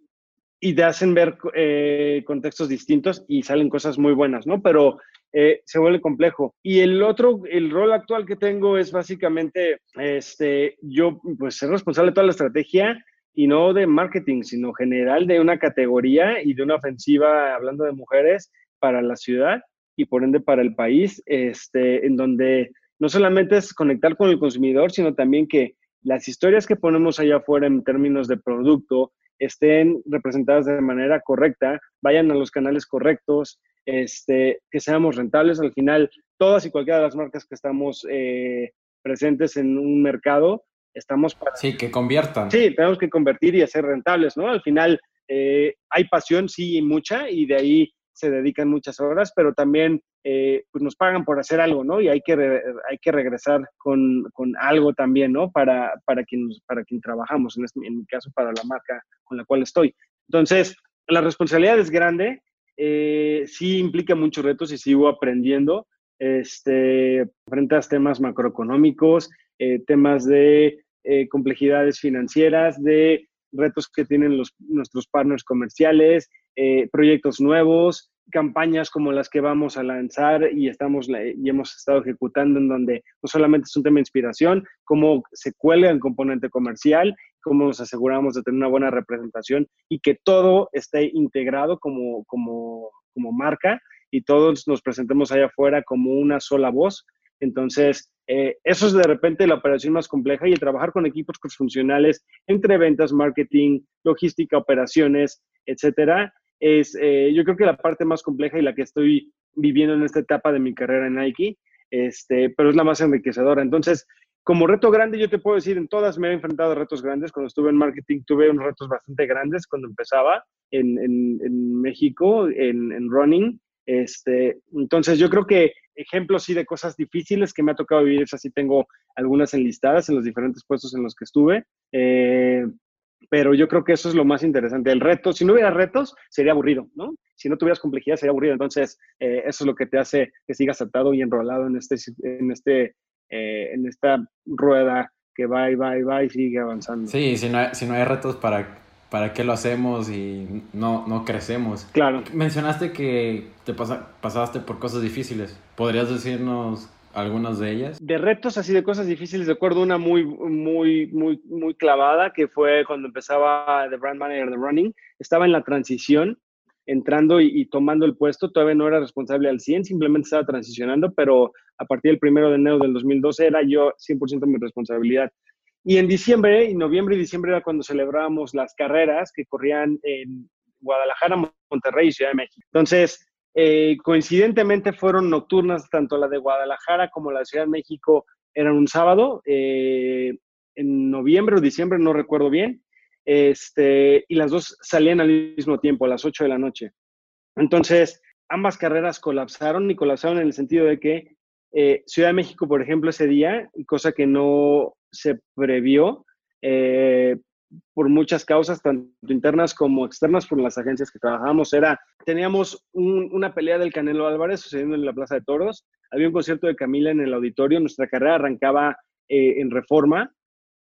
S1: y te hacen ver eh, contextos distintos y salen cosas muy buenas, ¿no? Pero eh, se vuelve complejo. Y el otro, el rol actual que tengo es básicamente, este, yo pues ser responsable de toda la estrategia y no de marketing, sino general de una categoría y de una ofensiva, hablando de mujeres, para la ciudad y por ende para el país, este, en donde no solamente es conectar con el consumidor, sino también que las historias que ponemos allá afuera en términos de producto estén representadas de manera correcta, vayan a los canales correctos, este, que seamos rentables. Al final, todas y cualquiera de las marcas que estamos eh, presentes en un mercado, estamos
S2: para... Sí, que conviertan.
S1: Sí, tenemos que convertir y hacer rentables, ¿no? Al final, eh, hay pasión, sí, mucha, y de ahí se dedican muchas horas, pero también eh, pues nos pagan por hacer algo, ¿no? Y hay que, hay que regresar con, con, algo también, ¿no? Para, para, quien, para quien trabajamos, en, este, en mi caso, para la marca con la cual estoy. Entonces, la responsabilidad es grande, eh, sí implica muchos retos y sigo aprendiendo. Este, frente a temas macroeconómicos, eh, temas de complejidades financieras, de retos que tienen los, nuestros partners comerciales, proyectos nuevos, campañas como las que vamos a lanzar y, estamos, y hemos estado ejecutando en donde no solamente es un tema de inspiración, cómo se cuelga el componente comercial, cómo nos aseguramos de tener una buena representación y que todo esté integrado como, como, como marca y todos nos presentemos allá afuera como una sola voz. Entonces, eh, eso es de repente la operación más compleja y el trabajar con equipos funcionales entre ventas, marketing, logística, operaciones, etcétera, es eh, yo creo que la parte más compleja y la que estoy viviendo en esta etapa de mi carrera en Nike, este, pero es la más enriquecedora. Entonces, como reto grande, yo te puedo decir, en todas me he enfrentado a retos grandes. Cuando estuve en marketing tuve unos retos bastante grandes cuando empezaba en, en, México, en, en, running. Este, entonces, yo creo que ejemplos sí de cosas difíciles que me ha tocado vivir, esas sí tengo algunas enlistadas en los diferentes puestos en los que estuve. Eh, pero yo creo que eso es lo más interesante. El reto, si no hubiera retos, sería aburrido, ¿no? Si no tuvieras complejidad, sería aburrido. Entonces, eh, eso es lo que te hace que sigas atado y enrolado en, este, en, este, eh, en esta rueda que va y va y va y sigue avanzando.
S2: Sí, si no hay, si no hay retos, ¿para, ¿para qué lo hacemos y no, no crecemos?
S1: Claro.
S2: Mencionaste que te pasaste por cosas difíciles. ¿Podrías decirnos algunas de ellas?
S1: De retos así de cosas difíciles, recuerdo una muy, muy, muy, muy clavada que fue cuando empezaba The Brand Manager de Running. Estaba en la transición, entrando y, tomando el puesto. Todavía no era responsable al 100, simplemente estaba transicionando, pero a partir del primero de enero del 2012 era yo 100% mi responsabilidad. Y en diciembre, y noviembre y diciembre era cuando celebrábamos las carreras que corrían en Guadalajara, Monterrey y Ciudad de México. Entonces, eh, coincidentemente fueron nocturnas, tanto la de Guadalajara como la de Ciudad de México eran un sábado, eh, en noviembre o diciembre, no recuerdo bien, este, y las dos salían al mismo tiempo, a las 8 de la noche. Entonces, ambas carreras colapsaron y colapsaron en el sentido de que eh, Ciudad de México, por ejemplo, ese día, cosa que no se previó, por muchas causas, tanto internas como externas, por las agencias que trabajábamos, era, teníamos una pelea del Canelo Álvarez sucediendo en la Plaza de Toros, había un concierto de Camila en el auditorio, nuestra carrera arrancaba eh, en Reforma,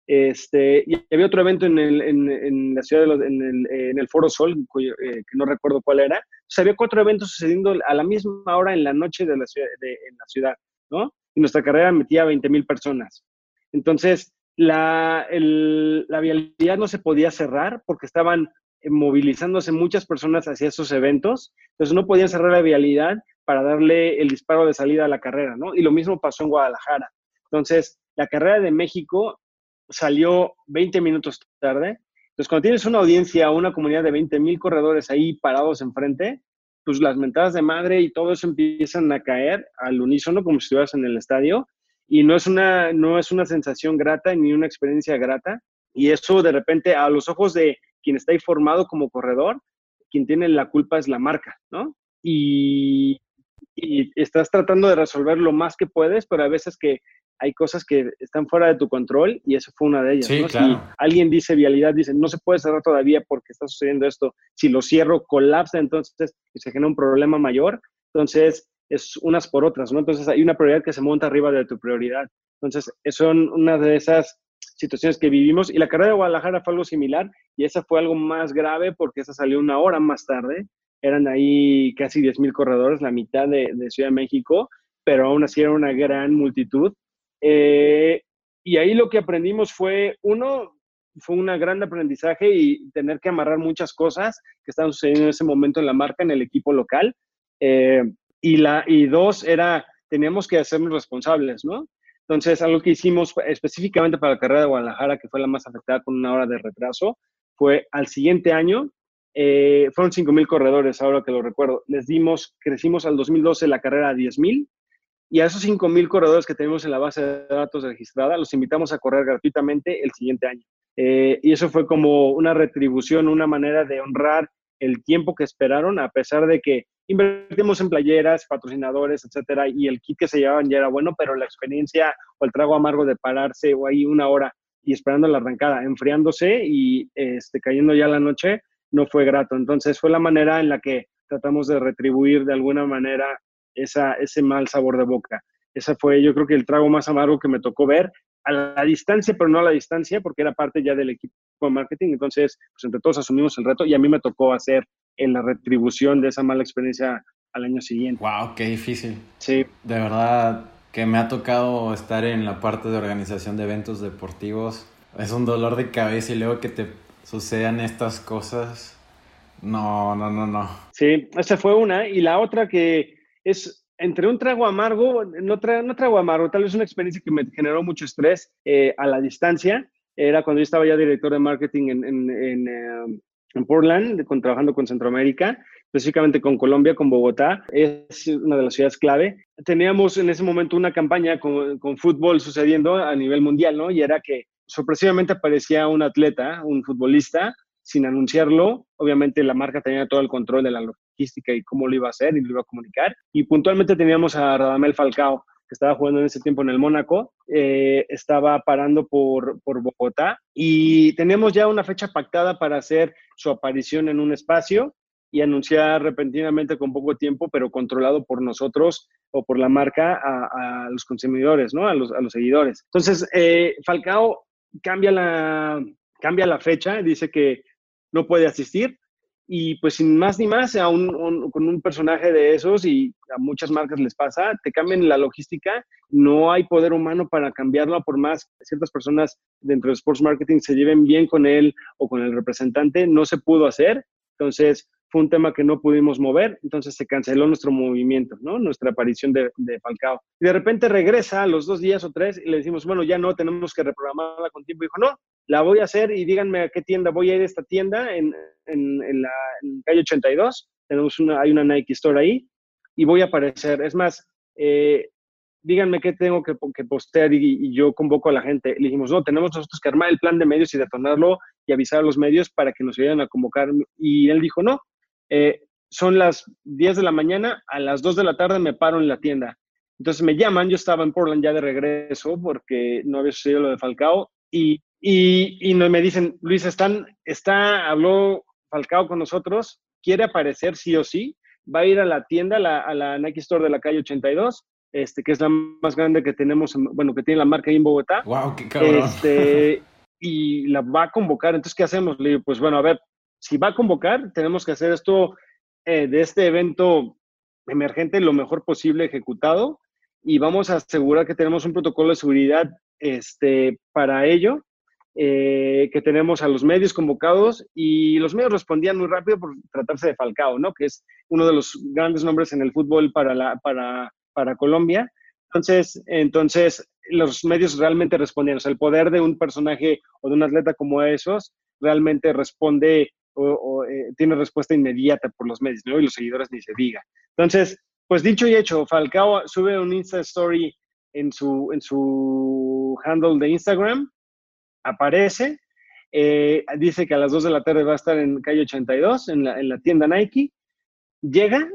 S1: este, y había otro evento en, el, en, la ciudad, de en, el, en, el, Foro Sol, eh, que no recuerdo cuál era. O había cuatro eventos sucediendo a la misma hora en la noche de la ciudad, en la ciudad, ¿no? Y nuestra carrera metía a 20 mil personas. Entonces, la, la vialidad no se podía cerrar porque estaban eh, movilizándose muchas personas hacia esos eventos, entonces no podían cerrar la vialidad para darle el disparo de salida a la carrera, ¿no? Y lo mismo pasó en Guadalajara. Entonces, la carrera de México salió 20 minutos tarde. Entonces, cuando tienes una audiencia, una comunidad de 20 mil corredores ahí parados enfrente, pues las mentadas de madre y todo eso empiezan a caer al unísono como si estuvieras en el estadio y no es una, no es una sensación grata ni una experiencia grata. Y eso de repente a los ojos de quien está informado como corredor, quien tiene la culpa es la marca, ¿no? Y, y estás tratando de resolver lo más que puedes, pero a veces que hay cosas que están fuera de tu control y eso fue una de ellas. ¿no? Si alguien dice vialidad, dice no se puede cerrar todavía porque está sucediendo esto, si lo cierro colapsa, entonces se genera un problema mayor. Entonces, es unas por otras, ¿no? Entonces hay una prioridad que se monta arriba de tu prioridad. Entonces, son una de esas situaciones que vivimos y la carrera de Guadalajara fue algo similar y esa fue algo más grave porque esa salió una hora más tarde. Eran ahí casi 10.000 corredores, la mitad de, Ciudad de México, pero aún así era una gran multitud. Eh, y ahí lo que aprendimos fue, uno, fue un gran aprendizaje y tener que amarrar muchas cosas que estaban sucediendo en ese momento en la marca, en el equipo local. Eh, y, la, y dos era, teníamos que hacernos responsables, ¿no? Entonces, algo que hicimos específicamente para la carrera de Guadalajara, que fue la más afectada con una hora de retraso, fue al siguiente año, eh, fueron 5.000 corredores, ahora que lo recuerdo, les dimos, crecimos al 2012 la carrera a 10.000 y a esos 5.000 corredores que tenemos en la base de datos registrada, los invitamos a correr gratuitamente el siguiente año. Eh, y eso fue como una retribución, una manera de honrar el tiempo que esperaron, a pesar de que invertimos en playeras, patrocinadores, etcétera, y el kit que se llevaban ya era bueno, pero la experiencia o el trago amargo de pararse o ahí una hora y esperando la arrancada, enfriándose y este, cayendo ya la noche, no fue grato. Entonces fue la manera en la que tratamos de retribuir de alguna manera ese mal sabor de boca. Ese fue, yo creo que el trago más amargo que me tocó ver a la distancia, pero no a la distancia, porque era parte ya del equipo de marketing. Entonces, pues entre todos asumimos el reto y a mí me tocó hacer en la retribución de esa mala experiencia al año siguiente.
S2: Wow, qué difícil.
S1: Sí.
S2: De verdad que me ha tocado estar en la parte de organización de eventos deportivos Es un dolor de cabeza y luego que te sucedan estas cosas. No, no, no, no.
S1: Sí, esa fue una. Y la otra que es entre un trago amargo, no, no trago amargo, tal vez una experiencia que me generó mucho estrés eh, a la distancia. Era cuando yo estaba ya director de marketing en, en, en, eh, en Portland, trabajando con Centroamérica, específicamente con Colombia, con Bogotá. Es una de las ciudades clave. Teníamos en ese momento una campaña con, con fútbol sucediendo a nivel mundial, ¿no? Y era que sorpresivamente aparecía un atleta, un futbolista, sin anunciarlo. Obviamente la marca tenía todo el control de la logística y cómo lo iba a hacer y lo iba a comunicar. Y puntualmente teníamos a Radamel Falcao, que estaba jugando en ese tiempo en el Mónaco, eh, estaba parando por, por Bogotá y teníamos ya una fecha pactada para hacer su aparición en un espacio y anunciar repentinamente con poco tiempo, pero controlado por nosotros o por la marca a, los consumidores, ¿no? A los, a los seguidores. Entonces, eh, Falcao cambia la, cambia la fecha, dice que no puede asistir y pues sin más ni más, a un, con un personaje de esos y a muchas marcas les pasa, te cambian la logística, no hay poder humano para cambiarlo, por más que ciertas personas dentro de Sports Marketing se lleven bien con él o con el representante, no se pudo hacer. Entonces, fue un tema que no pudimos mover, entonces se canceló nuestro movimiento, ¿no? Nuestra aparición de, de, Falcao. Y de repente regresa a los dos días o tres y le decimos, bueno, ya no, tenemos que reprogramarla con tiempo. Y dijo, no, la voy a hacer y díganme a qué tienda voy a ir a esta tienda en, en, en la calle 82. Tenemos una, hay una Nike Store ahí y voy a aparecer. Es más, eh, díganme qué tengo que, postear y, y, yo convoco a la gente. Le dijimos, no, tenemos nosotros que armar el plan de medios y detonarlo y avisar a los medios para que nos ayuden a convocar. Y él dijo, no, eh, son las 10 de la mañana, a las 2 de la tarde me paro en la tienda. Entonces me llaman, yo estaba en Portland ya de regreso porque no había sucedido lo de Falcao y, y, y me dicen, Luis, están, está, habló Falcao con nosotros, quiere aparecer sí o sí, va a ir a la tienda, a la, a la Nike Store de la calle 82, este, que es la más grande que tenemos, bueno, que tiene la marca ahí en Bogotá.
S2: ¡Wow, qué cabrón!
S1: Este, y la va a convocar. Entonces, ¿qué hacemos? Le digo, pues bueno, a ver, si va a convocar, tenemos que hacer esto eh, de este evento emergente lo mejor posible ejecutado y vamos a asegurar que tenemos un protocolo de seguridad este, para ello, eh, que tenemos a los medios convocados y los medios respondían muy rápido por tratarse de Falcao, ¿no? que es uno de los grandes nombres en el fútbol para, para, Colombia. Entonces, entonces, los medios realmente respondían. O sea, el poder de un personaje o de un atleta como esos realmente responde o, o eh, tiene respuesta inmediata por los medios, ¿no? Y los seguidores ni se diga. Entonces, pues dicho y hecho, Falcao sube un Insta Story en su, en su handle de Instagram, aparece, eh, dice que a las 2 de la tarde va a estar en calle 82, en la, en la tienda Nike, llega,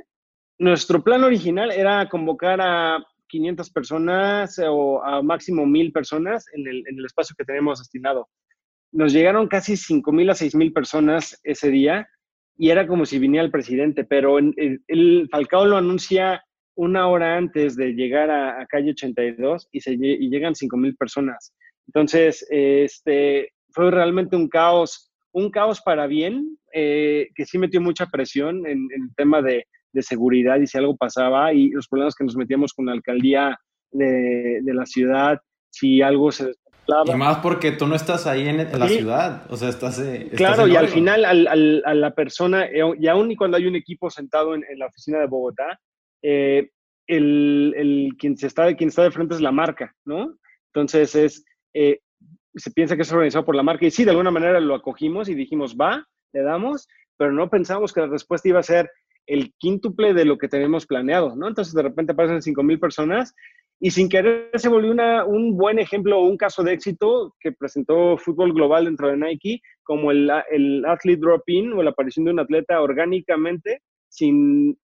S1: nuestro plan original era convocar a 500 personas o a máximo 1000 personas en el, en el espacio que tenemos destinado nos llegaron casi 5 mil a 6 mil personas ese día y era como si viniera el presidente, pero el, el Falcao lo anuncia una hora antes de llegar a, a calle 82 y, se, y llegan 5 mil personas. Entonces, este, fue realmente un caos, un caos para bien, eh, que sí metió mucha presión en, en el tema de, de, seguridad y si algo pasaba y los problemas que nos metíamos con la alcaldía de, de la ciudad, si algo se
S2: Claro. Y más porque tú no estás ahí en, en la sí. ciudad, o sea, estás...
S1: Eh, estás claro, y al final al, al, a la persona, eh, y aún y cuando hay un equipo sentado en, en la oficina de Bogotá, eh, el, el, quien, se está, quien está de frente es la marca, ¿no? Entonces es, eh, se piensa que es organizado por la marca y sí, de alguna manera lo acogimos y dijimos, va, le damos, pero no pensamos que la respuesta iba a ser el quíntuple de lo que tenemos planeado, ¿no? Entonces de repente aparecen 5 mil personas y sin querer se volvió una, un buen ejemplo o un caso de éxito que presentó Fútbol Global dentro de Nike, como el, el athlete drop-in o la aparición de un atleta orgánicamente sin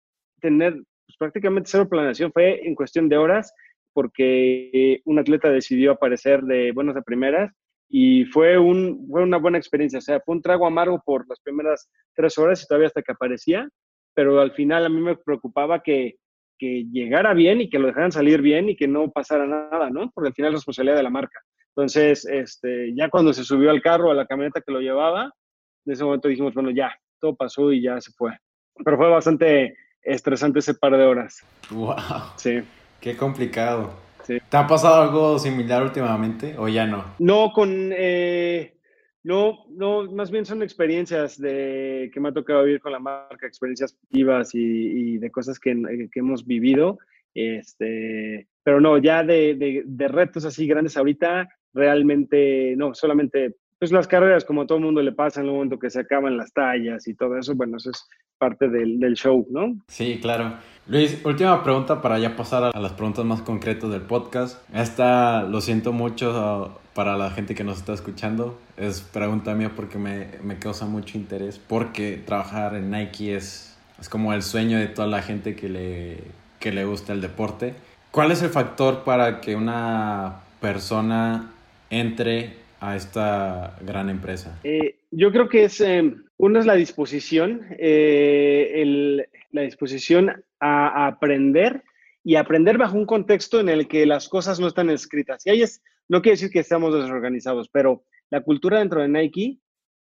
S1: tener pues, prácticamente cero planeación. Fue en cuestión de horas porque un atleta decidió aparecer de buenas a primeras y fue, un, fue una buena experiencia. O sea, fue un trago amargo por las primeras tres horas y todavía hasta que aparecía, pero al final a mí me preocupaba que que llegara bien y que lo dejaran salir bien y que no pasara nada, ¿no? Porque al final es responsabilidad de la marca. Entonces, este, ya cuando se subió al carro, a la camioneta que lo llevaba, en ese momento dijimos, bueno, ya, todo pasó y ya se fue. Pero fue bastante estresante ese par de horas.
S2: ¡Wow!
S1: Sí.
S2: Qué complicado. ¿Te ha pasado algo similar últimamente o ya no?
S1: No, con... Eh, no, no, más bien son experiencias de, que me ha tocado vivir con la marca, experiencias vivas y, de cosas que, que, hemos vivido. Este, pero no, ya de, de, de retos así grandes ahorita, realmente no, solamente pues las carreras, como a todo mundo le pasa en el momento que se acaban las tallas y todo eso, bueno, eso es parte del, del, show, ¿no?
S2: Sí, claro. Luis, última pregunta para ya pasar a las preguntas más concretas del podcast. Esta lo siento mucho para la gente que nos está escuchando. Es pregunta mía porque me, me causa mucho interés, porque trabajar en Nike es, es como el sueño de toda la gente que le, que le gusta el deporte. ¿Cuál es el factor para que una persona entre a esta gran empresa?
S1: Eh, yo creo que es, eh, uno es la disposición, eh, la disposición a, aprender y aprender bajo un contexto en el que las cosas no están escritas. Y ahí es, no quiere decir que estamos desorganizados, pero la cultura dentro de Nike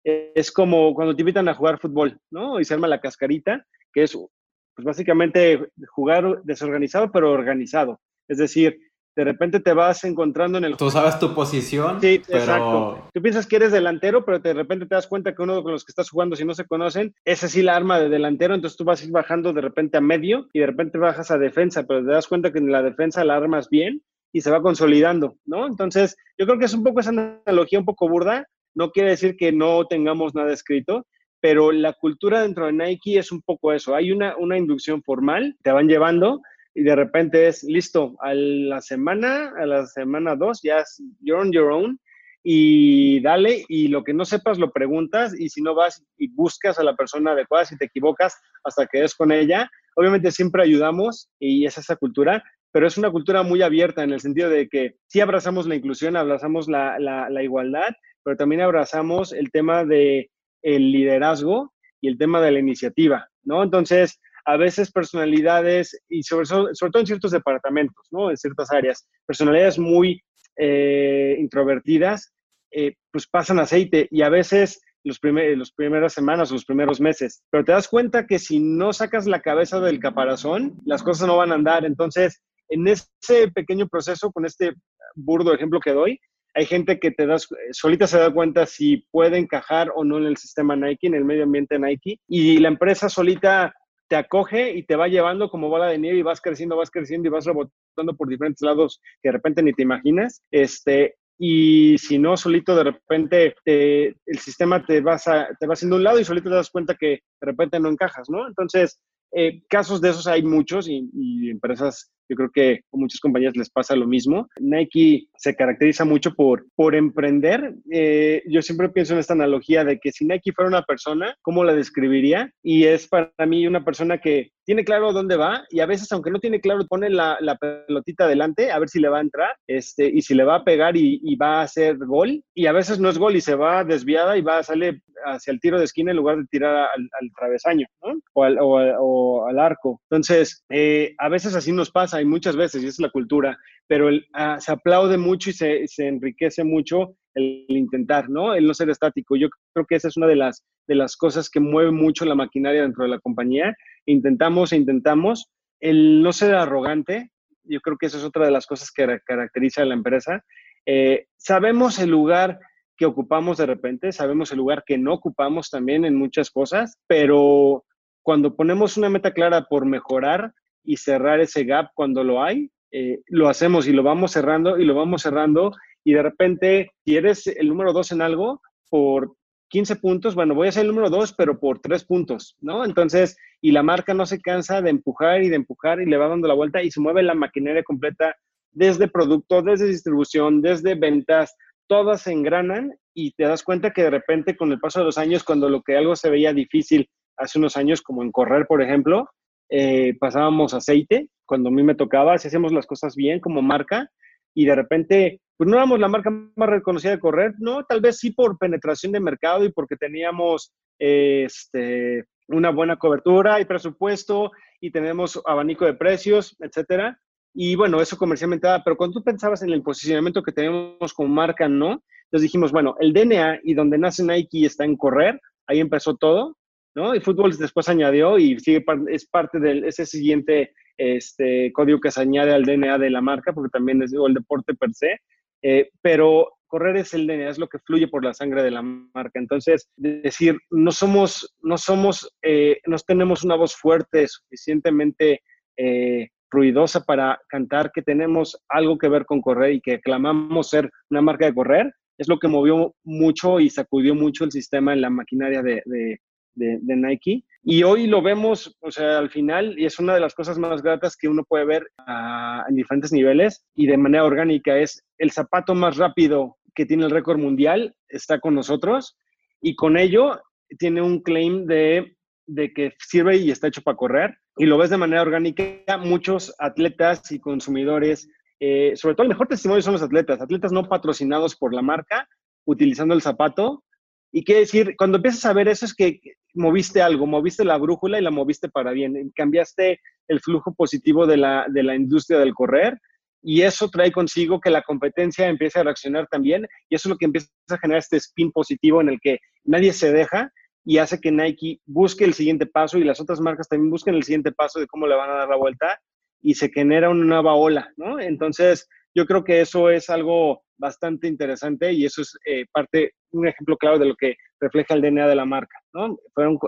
S1: es como cuando te invitan a jugar fútbol, ¿no? Y se arma la cascarita, que es pues básicamente jugar desorganizado, pero organizado. Es decir, de repente te vas encontrando en el...
S2: Tú sabes tu posición.
S1: Sí, exacto. Tú piensas que eres delantero, pero de repente te das cuenta que uno con los que estás jugando, si no se conocen, ese sí la arma de delantero, entonces tú vas a ir bajando de repente a medio y de repente bajas a defensa, pero te das cuenta que en la defensa la armas bien y se va consolidando, ¿no? Entonces, yo creo que es un poco esa analogía un poco burda, no quiere decir que no tengamos nada escrito, pero la cultura dentro de Nike es un poco eso, hay una, una inducción formal, te van llevando, y de repente es listo, a la semana, a la semana dos, ya es you're on your own y dale y lo que no sepas lo preguntas y si no vas y buscas a la persona adecuada, si te equivocas hasta que es con ella, obviamente siempre ayudamos y es esa cultura, pero es una cultura muy abierta en el sentido de que sí abrazamos la inclusión, abrazamos la, la, la igualdad, pero también abrazamos el tema de el liderazgo y el tema de la iniciativa, ¿no? Entonces, a veces personalidades, y sobre, sobre todo en ciertos departamentos, ¿no? En ciertas áreas, personalidades muy eh, introvertidas, eh, pues pasan aceite y a veces los primer, las primeras semanas o los primeros meses. Pero te das cuenta que si no sacas la cabeza del caparazón, las cosas no van a andar. Entonces, en ese pequeño proceso, con este burdo ejemplo que doy, hay gente que te das, solita se da cuenta si puede encajar o no en el sistema Nike, en el medio ambiente Nike, y la empresa solita te acoge y te va llevando como bola de nieve y vas creciendo, vas creciendo y vas rebotando por diferentes lados que de repente ni te imaginas. Este, y si no, solito de repente el sistema te, vas te va haciendo un lado y solito te das cuenta que de repente no encajas, ¿no? Entonces, eh, casos de esos hay muchos y, y, empresas, yo creo que a muchas compañías les pasa lo mismo. Nike se caracteriza mucho por, por emprender. Eh, yo siempre pienso en esta analogía de que si Nike fuera una persona, ¿cómo la describiría? Y es para mí una persona que tiene claro dónde va y a veces, aunque no tiene claro, pone la, la pelotita adelante a ver si le va a entrar este, y si le va a pegar y, y, va a hacer gol. Y a veces no es gol y se va desviada y va a salir hacia el tiro de esquina en lugar de tirar al, al travesaño ¿no? o, al, o, o, al, arco. Entonces, eh, a veces así nos pasa y muchas veces, y es la cultura, pero uh, se aplaude mucho y se, se, enriquece mucho el intentar, ¿no? El no ser estático. Yo creo que esa es una de las, de las cosas que mueve mucho la maquinaria dentro de la compañía. Intentamos e intentamos. El no ser arrogante, yo creo que esa es otra de las cosas que caracteriza a la empresa. Eh, sabemos el lugar que ocupamos de repente, sabemos el lugar que no ocupamos también en muchas cosas, pero cuando ponemos una meta clara por mejorar y cerrar ese gap cuando lo hay, eh, lo hacemos y lo vamos cerrando y lo vamos cerrando y de repente, si eres el número dos en algo, por 15 puntos, bueno, voy a ser el número dos, pero por tres puntos, ¿no? Entonces, y la marca no se cansa de empujar y de empujar y le va dando la vuelta y se mueve la maquinaria completa desde producto, desde distribución, desde ventas, todas se engranan y te das cuenta que de repente con el paso de los años, cuando lo que algo se veía difícil hace unos años, como en correr, por ejemplo, eh, pasábamos aceite, cuando a mí me tocaba, si hacíamos las cosas bien como marca, y de repente, pues no éramos la marca más reconocida de correr, no, tal vez sí por penetración de mercado y porque teníamos este, una buena cobertura y presupuesto y tenemos abanico de precios, etcétera. Y bueno, eso comercialmente, pero cuando tú pensabas en el posicionamiento que tenemos como marca, no. Entonces dijimos, bueno, el DNA y donde nace Nike está en correr, ahí empezó todo, ¿no? Y fútbol después añadió y sigue, es parte de ese siguiente este código que se añade al DNA de la marca, porque también es el deporte per se, eh, pero correr es el DNA, es lo que fluye por la sangre de la marca. Entonces, decir, no somos, no somos, eh, no tenemos una voz fuerte, suficientemente eh, ruidosa para cantar que tenemos algo que ver con correr y que clamamos ser una marca de correr, es lo que movió mucho y sacudió mucho el sistema en la maquinaria de, de, Nike. Y hoy lo vemos, o sea, al final, y es una de las cosas más gratas que uno puede ver ah, en diferentes niveles y de manera orgánica, es el zapato más rápido que tiene el récord mundial, está con nosotros y con ello tiene un claim de, de que sirve y está hecho para correr. Y lo ves de manera orgánica, muchos atletas y consumidores, eh, sobre todo el mejor testimonio son los atletas, atletas no patrocinados por la marca, utilizando el zapato y qué decir, cuando empiezas a ver eso es que moviste algo, moviste la brújula y la moviste para bien, cambiaste el flujo positivo de la, de la industria del correr y eso trae consigo que la competencia empiece a reaccionar también y eso es lo que empieza a generar este spin positivo en el que nadie se deja y hace que Nike busque el siguiente paso y las otras marcas también busquen el siguiente paso de cómo le van a dar la vuelta y se genera una nueva ola, ¿no? Entonces, yo creo que eso es algo bastante interesante y eso es eh, parte, un ejemplo claro de lo que refleja el DNA de la marca, ¿no?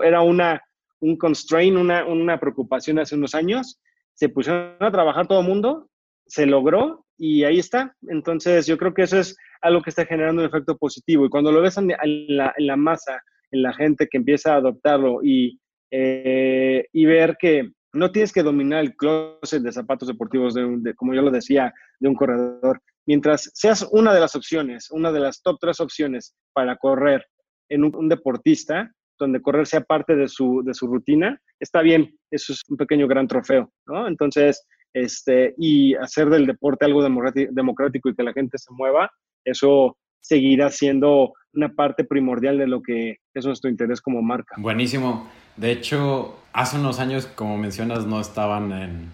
S1: era una, un constraint, una, una preocupación hace unos años, se pusieron a trabajar todo el mundo, se logró y ahí está. Entonces, yo creo que eso es algo que está generando un efecto positivo y cuando lo ves en la, en la masa, en la gente que empieza a adoptarlo y, eh, y ver que no tienes que dominar el closet de zapatos deportivos, de, como yo lo decía, de un corredor. Mientras seas una de las opciones, una de las top tres opciones para correr en un, deportista, donde correr sea parte de su, de su rutina, está bien, eso es un pequeño gran trofeo, ¿no? Entonces, este, y hacer del deporte algo democrático y que la gente se mueva, eso seguirá siendo una parte primordial de lo que es nuestro interés como marca.
S2: Buenísimo. De hecho, hace unos años, como mencionas, no estaban en,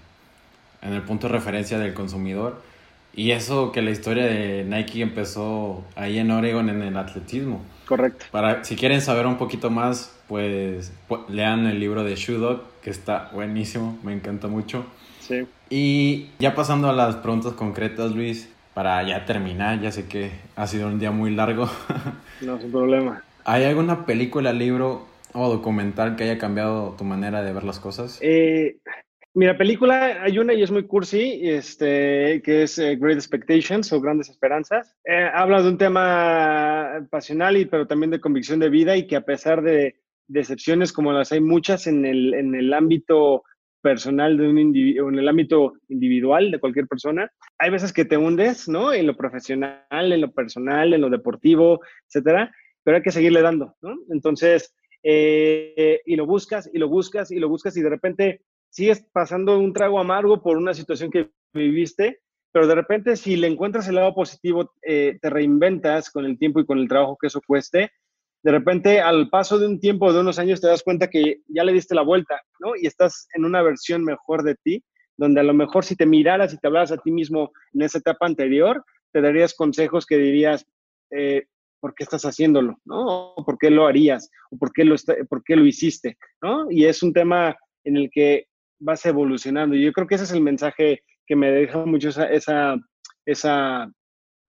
S2: en el punto de referencia del consumidor. Y eso que la historia de Nike empezó ahí en Oregon en el atletismo.
S1: Correcto.
S2: Para, si quieren saber un poquito más, pues, lean el libro de Shoe Dog, que está buenísimo, me encanta mucho.
S1: Sí.
S2: Y ya pasando a las preguntas concretas, Luis, para ya terminar, ya sé que ha sido un día muy largo.
S1: no, sin problema.
S2: ¿Hay alguna película, libro o documental que haya cambiado tu manera de ver las cosas?
S1: Eh, mira, película hay una y es muy cursi, este, que es eh, Great Expectations o Grandes Esperanzas. Eh, habla de un tema pasional y pero también de convicción de vida y que a pesar de decepciones como las hay muchas en el, en el ámbito personal de un individuo, en el ámbito individual de cualquier persona, hay veces que te hundes, ¿no? En lo profesional, en lo personal, en lo deportivo, etcétera, pero hay que seguirle dando. Entonces, eh, y lo buscas, y lo buscas, y lo buscas, y de repente sigues pasando un trago amargo por una situación que viviste, pero de repente si le encuentras el lado positivo, eh, te reinventas con el tiempo y con el trabajo que eso cueste, de repente al paso de un tiempo, de unos años, te das cuenta que ya le diste la vuelta, ¿no? Y estás en una versión mejor de ti, donde a lo mejor si te miraras y te hablaras a ti mismo en esa etapa anterior, te darías consejos que dirías, eh, ¿por qué estás haciéndolo? ¿no? ¿Por qué lo harías? ¿O por qué lo, por qué lo hiciste? ¿no? Y es un tema en el que vas evolucionando. Y yo creo que ese es el mensaje que me deja mucho esa, esa, esa,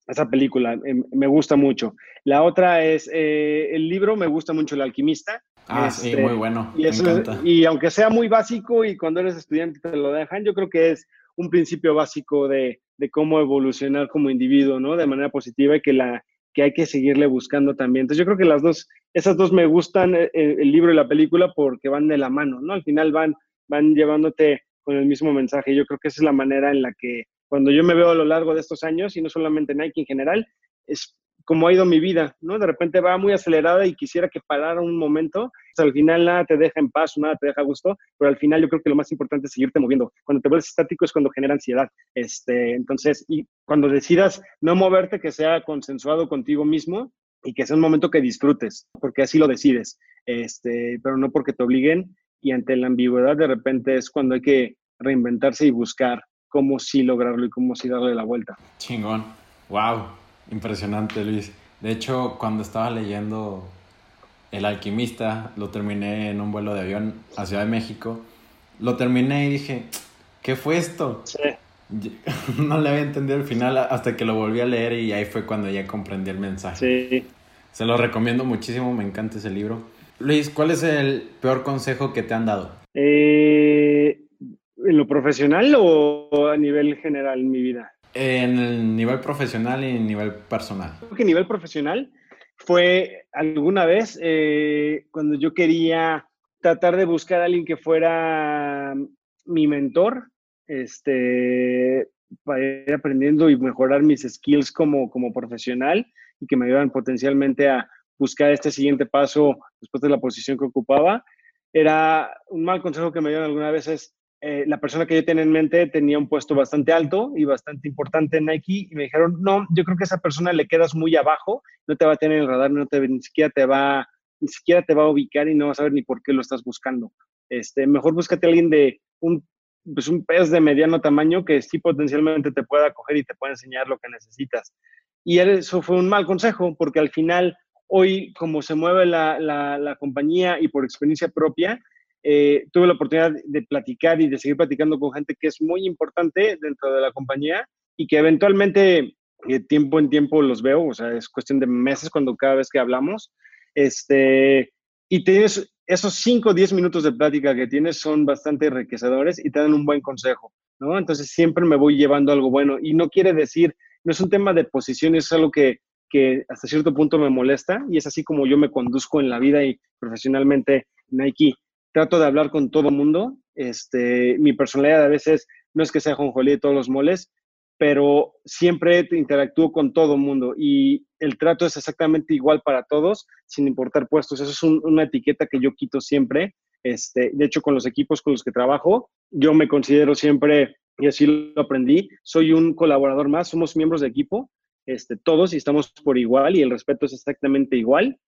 S1: esa película. Em, me gusta mucho. La otra es, eh, el libro me gusta mucho, El alquimista.
S2: Ah, sí, este, muy bueno.
S1: Y, y aunque sea muy básico y cuando eres estudiante te lo dejan, yo creo que es un principio básico de, de cómo evolucionar como individuo, ¿no? De manera positiva y que, la, que hay que seguirle buscando también. Entonces yo creo que las dos, esas dos me gustan, el, eh, el libro y la película, porque van de la mano, ¿no? Al final van, van llevándote con el mismo mensaje. Yo creo que esa es la manera en la que cuando yo me veo a lo largo de estos años, y no solamente Nike en general, es como ha ido mi vida, ¿no? De repente va muy acelerada y quisiera que parara un momento. al final nada te deja en paz, nada te deja gusto, pero al final yo creo que lo más importante es seguirte moviendo. Cuando te vuelves estático es cuando genera ansiedad. Este, entonces, y cuando decidas no moverte, que sea consensuado contigo mismo y que sea un momento que disfrutes, porque así lo decides, este, pero no porque te obliguen. Y ante la ambigüedad, de repente es cuando hay que reinventarse y buscar cómo sí lograrlo y cómo sí darle la vuelta.
S2: Chingón. Wow. Impresionante, Luis. De hecho, cuando estaba leyendo El alquimista, lo terminé en un vuelo de avión a Ciudad de México. Lo terminé y dije, ¿qué fue esto? Sí. No le había entendido el final hasta que lo volví a leer y ahí fue cuando ya comprendí el mensaje.
S1: Sí.
S2: Se lo recomiendo muchísimo, me encanta ese libro. Luis, ¿cuál es el peor consejo que te han dado?
S1: Eh, ¿En lo profesional o a nivel general en mi vida?
S2: En el nivel profesional y en el nivel personal.
S1: Creo que nivel profesional fue alguna vez eh, cuando yo quería tratar de buscar a alguien que fuera mi mentor, este, para ir aprendiendo y mejorar mis skills como, como profesional y que me ayudaran potencialmente a buscar este siguiente paso después de la posición que ocupaba. Era un mal consejo que me dieron alguna vez es, eh, la persona que yo tenía en mente tenía un puesto bastante alto y bastante importante en Nike y me dijeron, no, yo creo que a esa persona le quedas muy abajo, no te va a tener en el radar, no te, ni siquiera te va ni siquiera te va a ubicar y no vas a saber ni por qué lo estás buscando. Este, mejor búscate a alguien de un, pues un pez de mediano tamaño que sí potencialmente te pueda coger y te pueda enseñar lo que necesitas. Y eso fue un mal consejo porque al final, hoy, como se mueve la, la compañía y por experiencia propia, eh, tuve la oportunidad de platicar y de seguir platicando con gente que es muy importante dentro de la compañía y que eventualmente, eh, tiempo en tiempo los veo, o sea, es cuestión de meses cuando cada vez que hablamos, este, y tienes esos 5 o 10 minutos de plática que tienes son bastante enriquecedores y te dan un buen consejo, ¿no? Entonces siempre me voy llevando algo bueno y no quiere decir, no es un tema de posición, es algo que, que hasta cierto punto me molesta y es así como yo me conduzco en la vida y profesionalmente Nike trato de hablar con todo mundo. Este, mi personalidad a veces no es que sea jonjolí de todos los moles, pero siempre interactúo con todo mundo y el trato es exactamente igual para todos, sin importar puestos. Eso es una etiqueta que yo quito siempre. Este, de hecho, con los equipos con los que trabajo, yo me considero siempre, y así lo aprendí, soy un colaborador más, somos miembros de equipo, este, todos y estamos por igual y el respeto es exactamente igual.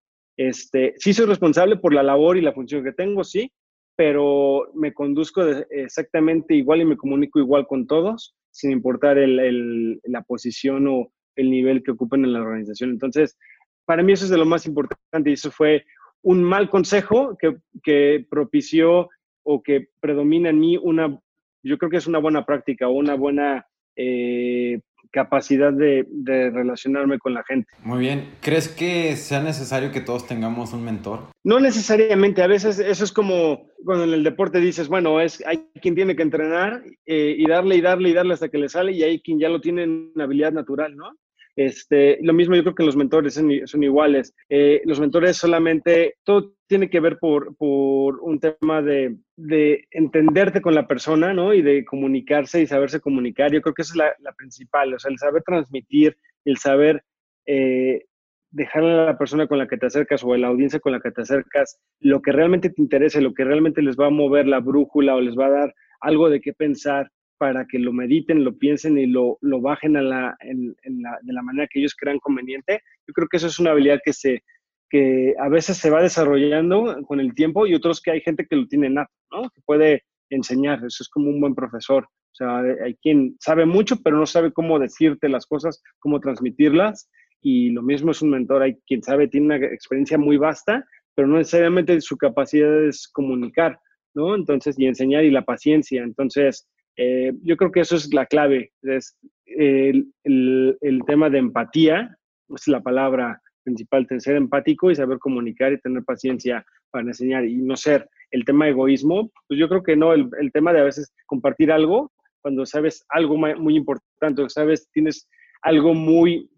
S1: Este, sí soy responsable por la labor y la función que tengo, sí, pero me conduzco exactamente igual y me comunico igual con todos, sin importar el, la posición o el nivel que ocupen en la organización. Entonces, para mí eso es de lo más importante y eso fue un mal consejo que, propició o que predomina en mí una, yo creo que es una buena práctica o una buena eh, capacidad de, relacionarme con la gente.
S2: Muy bien. ¿Crees que sea necesario que todos tengamos un mentor?
S1: No necesariamente. A veces eso es como cuando en el deporte dices, bueno, es, hay quien tiene que entrenar eh, y darle y darle y darle hasta que le sale y hay quien ya lo tiene en habilidad natural, ¿no? Este, lo mismo yo creo que los mentores son, iguales. Eh, los mentores solamente, todo tiene que ver por, por un tema de, de, entenderte con la persona, ¿no? Y de comunicarse y saberse comunicar. Yo creo que esa es la, la principal, o sea, el saber transmitir, el saber eh, dejarle a la persona con la que te acercas o a la audiencia con la que te acercas lo que realmente te interesa, lo que realmente les va a mover la brújula o les va a dar algo de qué pensar para que lo mediten, lo piensen y lo, lo bajen a la, en, la, de la manera que ellos crean conveniente. Yo creo que eso es una habilidad que, se, que a veces se va desarrollando con el tiempo y otros que hay gente que lo tiene nato, ¿no? Que puede enseñar, eso es como un buen profesor. O sea, hay quien sabe mucho, pero no sabe cómo decirte las cosas, cómo transmitirlas. Y lo mismo es un mentor, hay quien sabe, tiene una experiencia muy vasta, pero no necesariamente su capacidad es comunicar, ¿no? Entonces, y enseñar y la paciencia. Entonces, eh, yo creo que eso es la clave, es el, el, tema de empatía, es la palabra principal, ser empático y saber comunicar y tener paciencia para enseñar y no ser el tema de egoísmo, pues yo creo que no, el, el tema de a veces compartir algo, cuando sabes algo muy importante, sabes, tienes algo muy,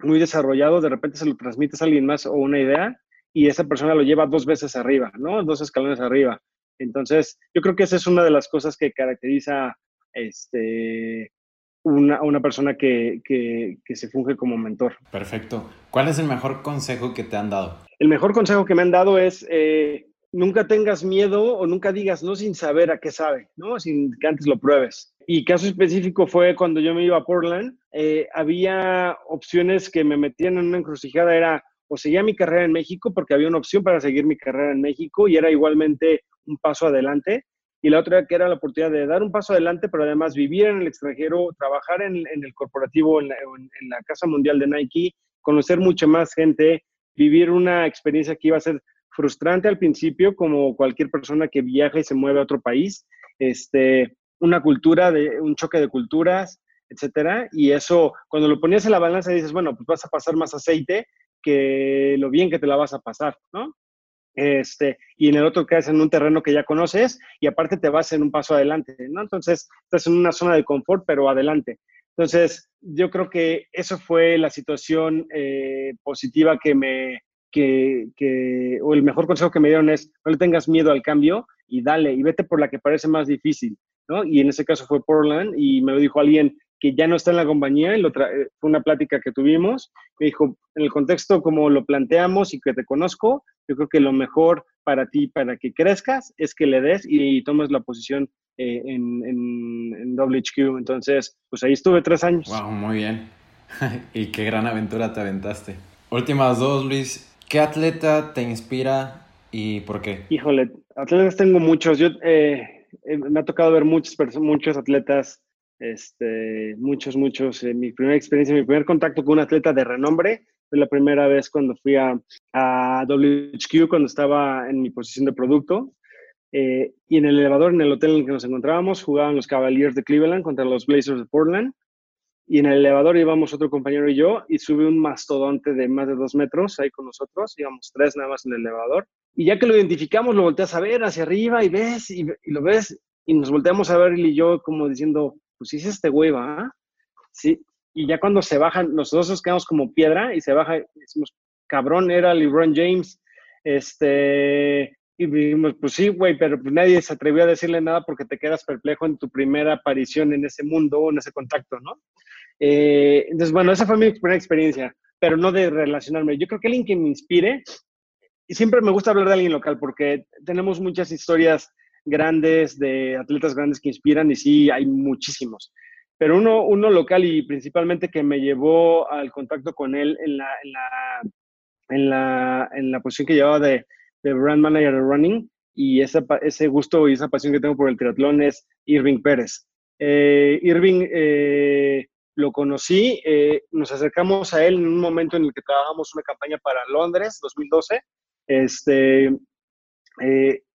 S1: muy desarrollado, de repente se lo transmites a alguien más o una idea y esa persona lo lleva dos veces arriba, ¿no? Dos escalones arriba. Entonces, yo creo que esa es una de las cosas que caracteriza este, una, una persona que, que, se funge como mentor.
S2: Perfecto. ¿Cuál es el mejor consejo que te han dado?
S1: El mejor consejo que me han dado es eh, nunca tengas miedo o nunca digas no sin saber a qué sabe, ¿no? Sin que antes lo pruebes. Y caso específico fue cuando yo me iba a Portland, eh, había opciones que me metían en una encrucijada, era o seguía mi carrera en México porque había una opción para seguir mi carrera en México y era igualmente un paso adelante. Y la otra que era la oportunidad de dar un paso adelante, pero además vivir en el extranjero, trabajar en, el corporativo, en la, Casa Mundial de Nike, conocer mucha más gente, vivir una experiencia que iba a ser frustrante al principio, como cualquier persona que viaja y se mueve a otro país, este, una cultura, de un choque de culturas, etcétera. Y eso, cuando lo ponías en la balanza, dices, bueno, pues vas a pasar más aceite que lo bien que te la vas a pasar, ¿no? Este, y en el otro quedas en un terreno que ya conoces y aparte te vas en un paso adelante, ¿no? Entonces, estás en una zona de confort, pero adelante. Entonces, yo creo que eso fue la situación eh, positiva que me, que, que, o el mejor consejo que me dieron es, no le tengas miedo al cambio y dale, y vete por la que parece más difícil, ¿no? Y en ese caso fue Portland y me lo dijo alguien que ya no está en la compañía, y eh, fue una plática que tuvimos, me dijo, en el contexto como lo planteamos y que te conozco, yo creo que lo mejor para ti, para que crezcas, es que le des y, tomes la posición eh, en, en, en WHQ. Entonces, pues ahí estuve tres años.
S2: Wow, muy bien. y qué gran aventura te aventaste. Últimas dos, Luis. ¿Qué atleta te inspira y por qué?
S1: Híjole, atletas tengo muchos. Yo eh, me ha tocado ver muchos, muchos atletas este, muchos, muchos. Eh, mi primera experiencia, mi primer contacto con un atleta de renombre fue la primera vez cuando fui a, a WHQ, cuando estaba en mi posición de producto. Eh, y en el elevador, en el hotel en el que nos encontrábamos, jugaban los Cavaliers de Cleveland contra los Blazers de Portland. Y en el elevador íbamos otro compañero y yo, y sube un mastodonte de más de dos metros ahí con nosotros. Íbamos tres nada más en el elevador. Y ya que lo identificamos, lo volteas a ver hacia arriba y ves, y, lo ves, y nos volteamos a ver y yo como diciendo, pues es este güey, ¿va? Sí, y ya cuando se bajan, nosotros nos quedamos como piedra y se baja, y decimos, cabrón, era LeBron James, este, y dijimos, pues sí, güey, pero pues nadie se atrevió a decirle nada porque te quedas perplejo en tu primera aparición en ese mundo, en ese contacto, ¿no? Eh, entonces, bueno, esa fue mi primera experiencia, pero no de relacionarme. Yo creo que alguien que me inspire, y siempre me gusta hablar de alguien local porque tenemos muchas historias grandes, de atletas grandes que inspiran y sí, hay muchísimos. Pero uno, uno local y principalmente que me llevó al contacto con él en la, en la, en la, en la posición que llevaba de, de brand manager de running y esa, ese gusto y esa pasión que tengo por el triatlón es Irving Pérez. Eh, Irving eh, lo conocí, eh, nos acercamos a él en un momento en el que trabajamos una campaña para Londres, 2012. Este,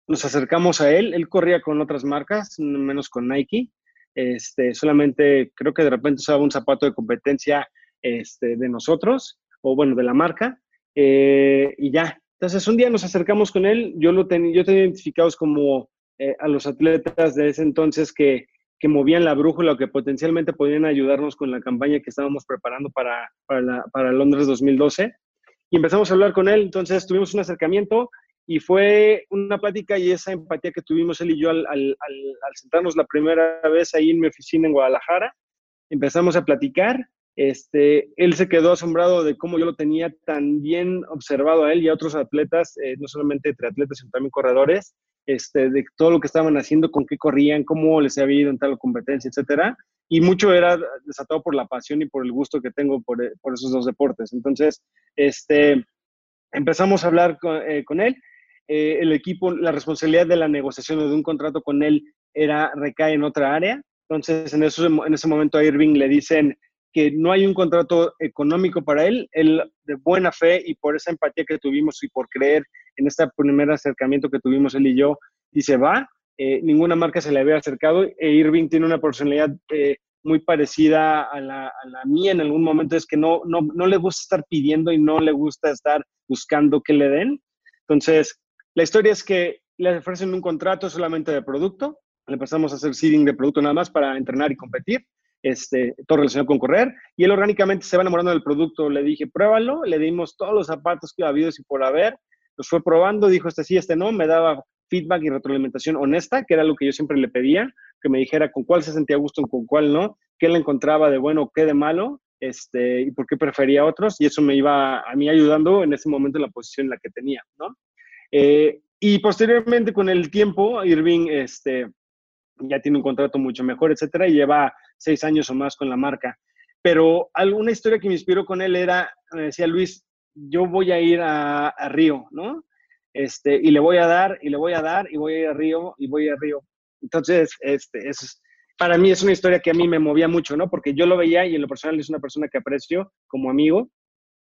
S1: nos acercamos a él, él corría con otras marcas, menos con Nike, este, solamente creo que de repente usaba un zapato de competencia este, de nosotros, o bueno, de la marca, eh, y ya. Entonces un día nos acercamos con él, yo lo tenía, yo tenía identificados como eh, a los atletas de ese entonces que, que movían la brújula o que potencialmente podían ayudarnos con la campaña que estábamos preparando para, para, la, para Londres 2012. Y empezamos a hablar con él, entonces tuvimos un acercamiento, y fue una plática y esa empatía que tuvimos él y yo al, sentarnos la primera vez ahí en mi oficina en Guadalajara. Empezamos a platicar. Este, él se quedó asombrado de cómo yo lo tenía tan bien observado a él y a otros atletas, eh, no solamente triatletas, sino también corredores, este, de todo lo que estaban haciendo, con qué corrían, cómo les había ido en tal competencia, etcétera. Y mucho era desatado por la pasión y por el gusto que tengo por, por esos dos deportes. Entonces, este, empezamos a hablar eh, con él eh, el equipo, la responsabilidad de la negociación de un contrato con él era, recae en otra área. Entonces, en, eso, en ese momento a Irving le dicen que no hay un contrato económico para él, él de buena fe y por esa empatía que tuvimos y por creer en este primer acercamiento que tuvimos él y yo, dice, va, eh, ninguna marca se le había acercado e Irving tiene una personalidad eh, muy parecida a la, a la, mía en algún momento, es que no, no, no le gusta estar pidiendo y no le gusta estar buscando que le den. Entonces, la historia es que le ofrecen un contrato solamente de producto, le pasamos a hacer seeding de producto nada más para entrenar y competir, este, todo relacionado con correr, y él orgánicamente se va enamorando del producto. Le dije, pruébalo, le dimos todos los zapatos que ha habido y por haber, los fue probando, dijo este sí, este no, me daba feedback y retroalimentación honesta, que era lo que yo siempre le pedía, que me dijera con cuál se sentía a gusto, con cuál no, qué le encontraba de bueno, qué de malo, este, y por qué prefería otros, y eso me iba a mí ayudando en ese momento en la posición en la que tenía, ¿no? Eh, y posteriormente, con el tiempo, Irving este, ya tiene un contrato mucho mejor, etcétera, y lleva seis años o más con la marca. Pero alguna historia que me inspiró con él era, me decía Luis, yo voy a ir a, Río, ¿no? Este, y le voy a dar, y le voy a dar, y voy a ir a Río, y voy a Río. Entonces, este, es, para mí es una historia que a mí me movía mucho, ¿no? Porque yo lo veía y en lo personal es una persona que aprecio como amigo.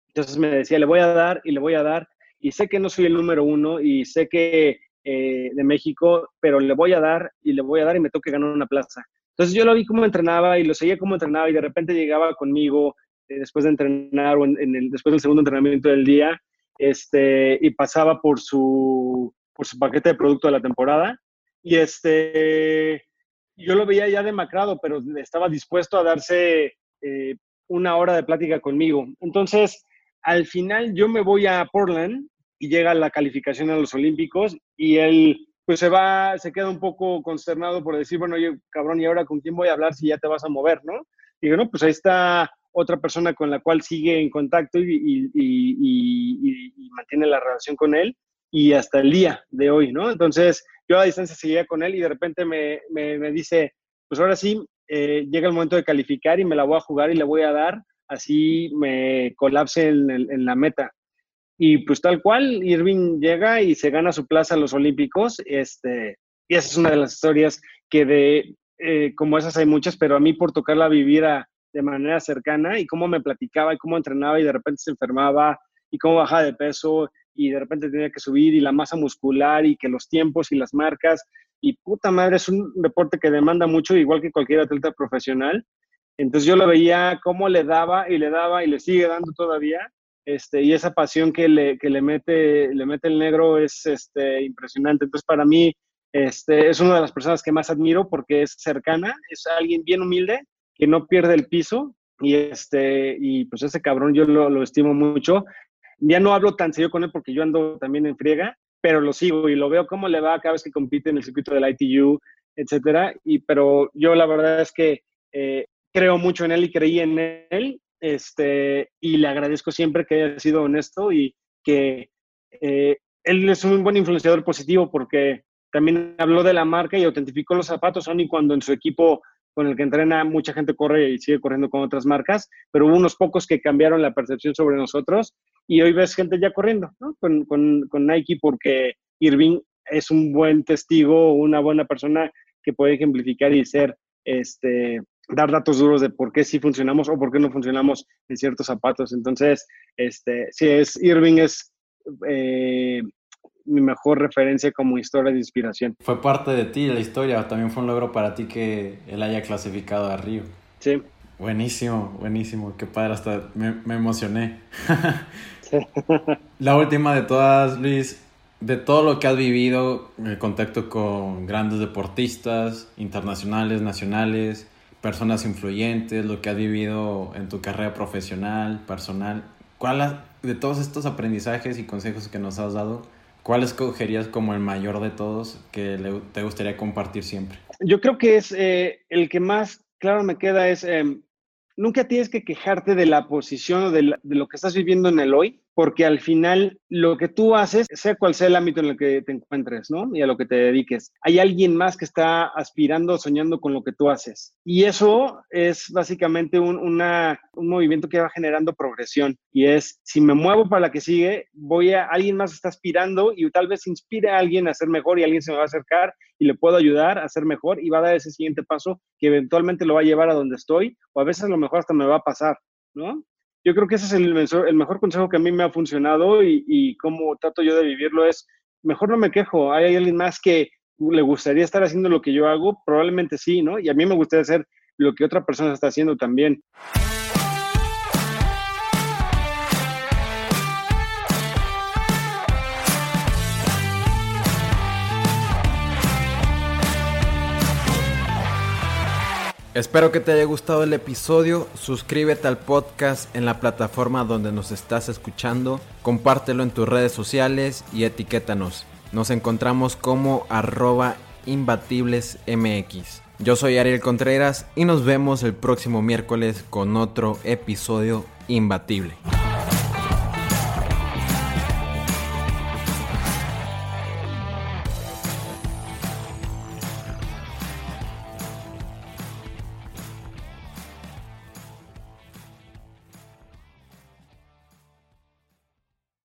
S1: Entonces me decía, le voy a dar, y le voy a dar, y sé que no soy el número uno y sé que eh, de México, pero le voy a dar y le voy a dar y me toque ganar una plaza. Entonces yo lo vi cómo entrenaba y lo seguía cómo entrenaba y de repente llegaba conmigo eh, después de entrenar o en, el, después del segundo entrenamiento del día este, y pasaba por su, por su paquete de producto de la temporada y este, yo lo veía ya demacrado, pero estaba dispuesto a darse eh, una hora de plática conmigo. Entonces, al final yo me voy a Portland y llega la calificación a los Olímpicos y él pues se va, se queda un poco consternado por decir, bueno, yo, cabrón, ¿y ahora con quién voy a hablar si ya te vas a mover, no? Y digo, no, pues ahí está otra persona con la cual sigue en contacto y, y, mantiene la relación con él y hasta el día de hoy, ¿no? Entonces, yo a distancia seguía con él y de repente me, me, me dice, pues ahora sí, eh, llega el momento de calificar y me la voy a jugar y le voy a dar, así me colapse en, la meta. Y pues tal cual, Irving llega y se gana su plaza a los Olímpicos. Este, y esa es una de las historias que de, eh, como esas hay muchas, pero a mí por tocarla vivir de manera cercana y cómo me platicaba y cómo entrenaba y de repente se enfermaba y cómo bajaba de peso y de repente tenía que subir y la masa muscular y que los tiempos y las marcas y puta madre, es un deporte que demanda mucho, igual que cualquier atleta profesional. Entonces yo lo veía cómo le daba y le daba y le sigue dando todavía este, y esa pasión que le, que le, mete, le mete el negro es este, impresionante. Entonces, para mí, este, es una de las personas que más admiro porque es cercana, es alguien bien humilde, que no pierde el piso, y, este, y pues ese cabrón yo lo, lo estimo mucho. Ya no hablo tan serio con él porque yo ando también en friega, pero lo sigo y lo veo cómo le va cada vez que compite en el circuito del ITU, etcétera. Y, pero yo la verdad es que eh, creo mucho en él y creí en él este, y le agradezco siempre que haya sido honesto y que eh, él es un buen influenciador positivo porque también habló de la marca y autentificó los zapatos, aun y cuando en su equipo con el que entrena mucha gente corre y sigue corriendo con otras marcas, pero hubo unos pocos que cambiaron la percepción sobre nosotros y hoy ves gente ya corriendo con, con, con Nike porque Irving es un buen testigo, una buena persona que puede ejemplificar y ser este, dar datos duros de por qué sí funcionamos o por qué no funcionamos en ciertos zapatos. Entonces, este, si es Irving es eh, mi mejor referencia como historia de inspiración.
S2: Fue parte de ti la historia, también fue un logro para ti que él haya clasificado a Río.
S1: Sí.
S2: Buenísimo, buenísimo, qué padre, hasta me, me emocioné. la última de todas, Luis, de todo lo que has vivido, el contacto con grandes deportistas, internacionales, nacionales, personas influyentes, lo que has vivido en tu carrera profesional, personal. ¿Cuál de todos estos aprendizajes y consejos que nos has dado, cuál escogerías como el mayor de todos que te gustaría compartir siempre?
S1: Yo creo que es eh, el que más claro me queda es em, nunca tienes que quejarte de la posición o de, de, lo que estás viviendo en el hoy, porque al final lo que tú haces, sea cual sea el ámbito en el que te encuentres, ¿no? Y a lo que te dediques, hay alguien más que está aspirando, soñando con lo que tú haces. Y eso es básicamente un, movimiento que va generando progresión. Y es, si me muevo para la que sigue, voy a, alguien más está aspirando y tal vez inspire a alguien a ser mejor y alguien se me va a acercar y le puedo ayudar a ser mejor y va a dar ese siguiente paso que eventualmente lo va a llevar a donde estoy o a veces a lo mejor hasta me va a pasar, ¿no? Yo creo que ese es el, el mejor consejo que a mí me ha funcionado y, y cómo trato yo de vivirlo es, mejor no me quejo, hay alguien más que le gustaría estar haciendo lo que yo hago, probablemente sí, ¿no? Y a mí me gustaría hacer lo que otra persona está haciendo también.
S2: Espero que te haya gustado el episodio. Suscríbete al podcast en la plataforma donde nos estás escuchando. Compártelo en tus redes sociales y etiquétanos. Nos encontramos como arroba imbatiblesmx. Yo soy Ariel Contreras y nos vemos el próximo miércoles con otro episodio imbatible.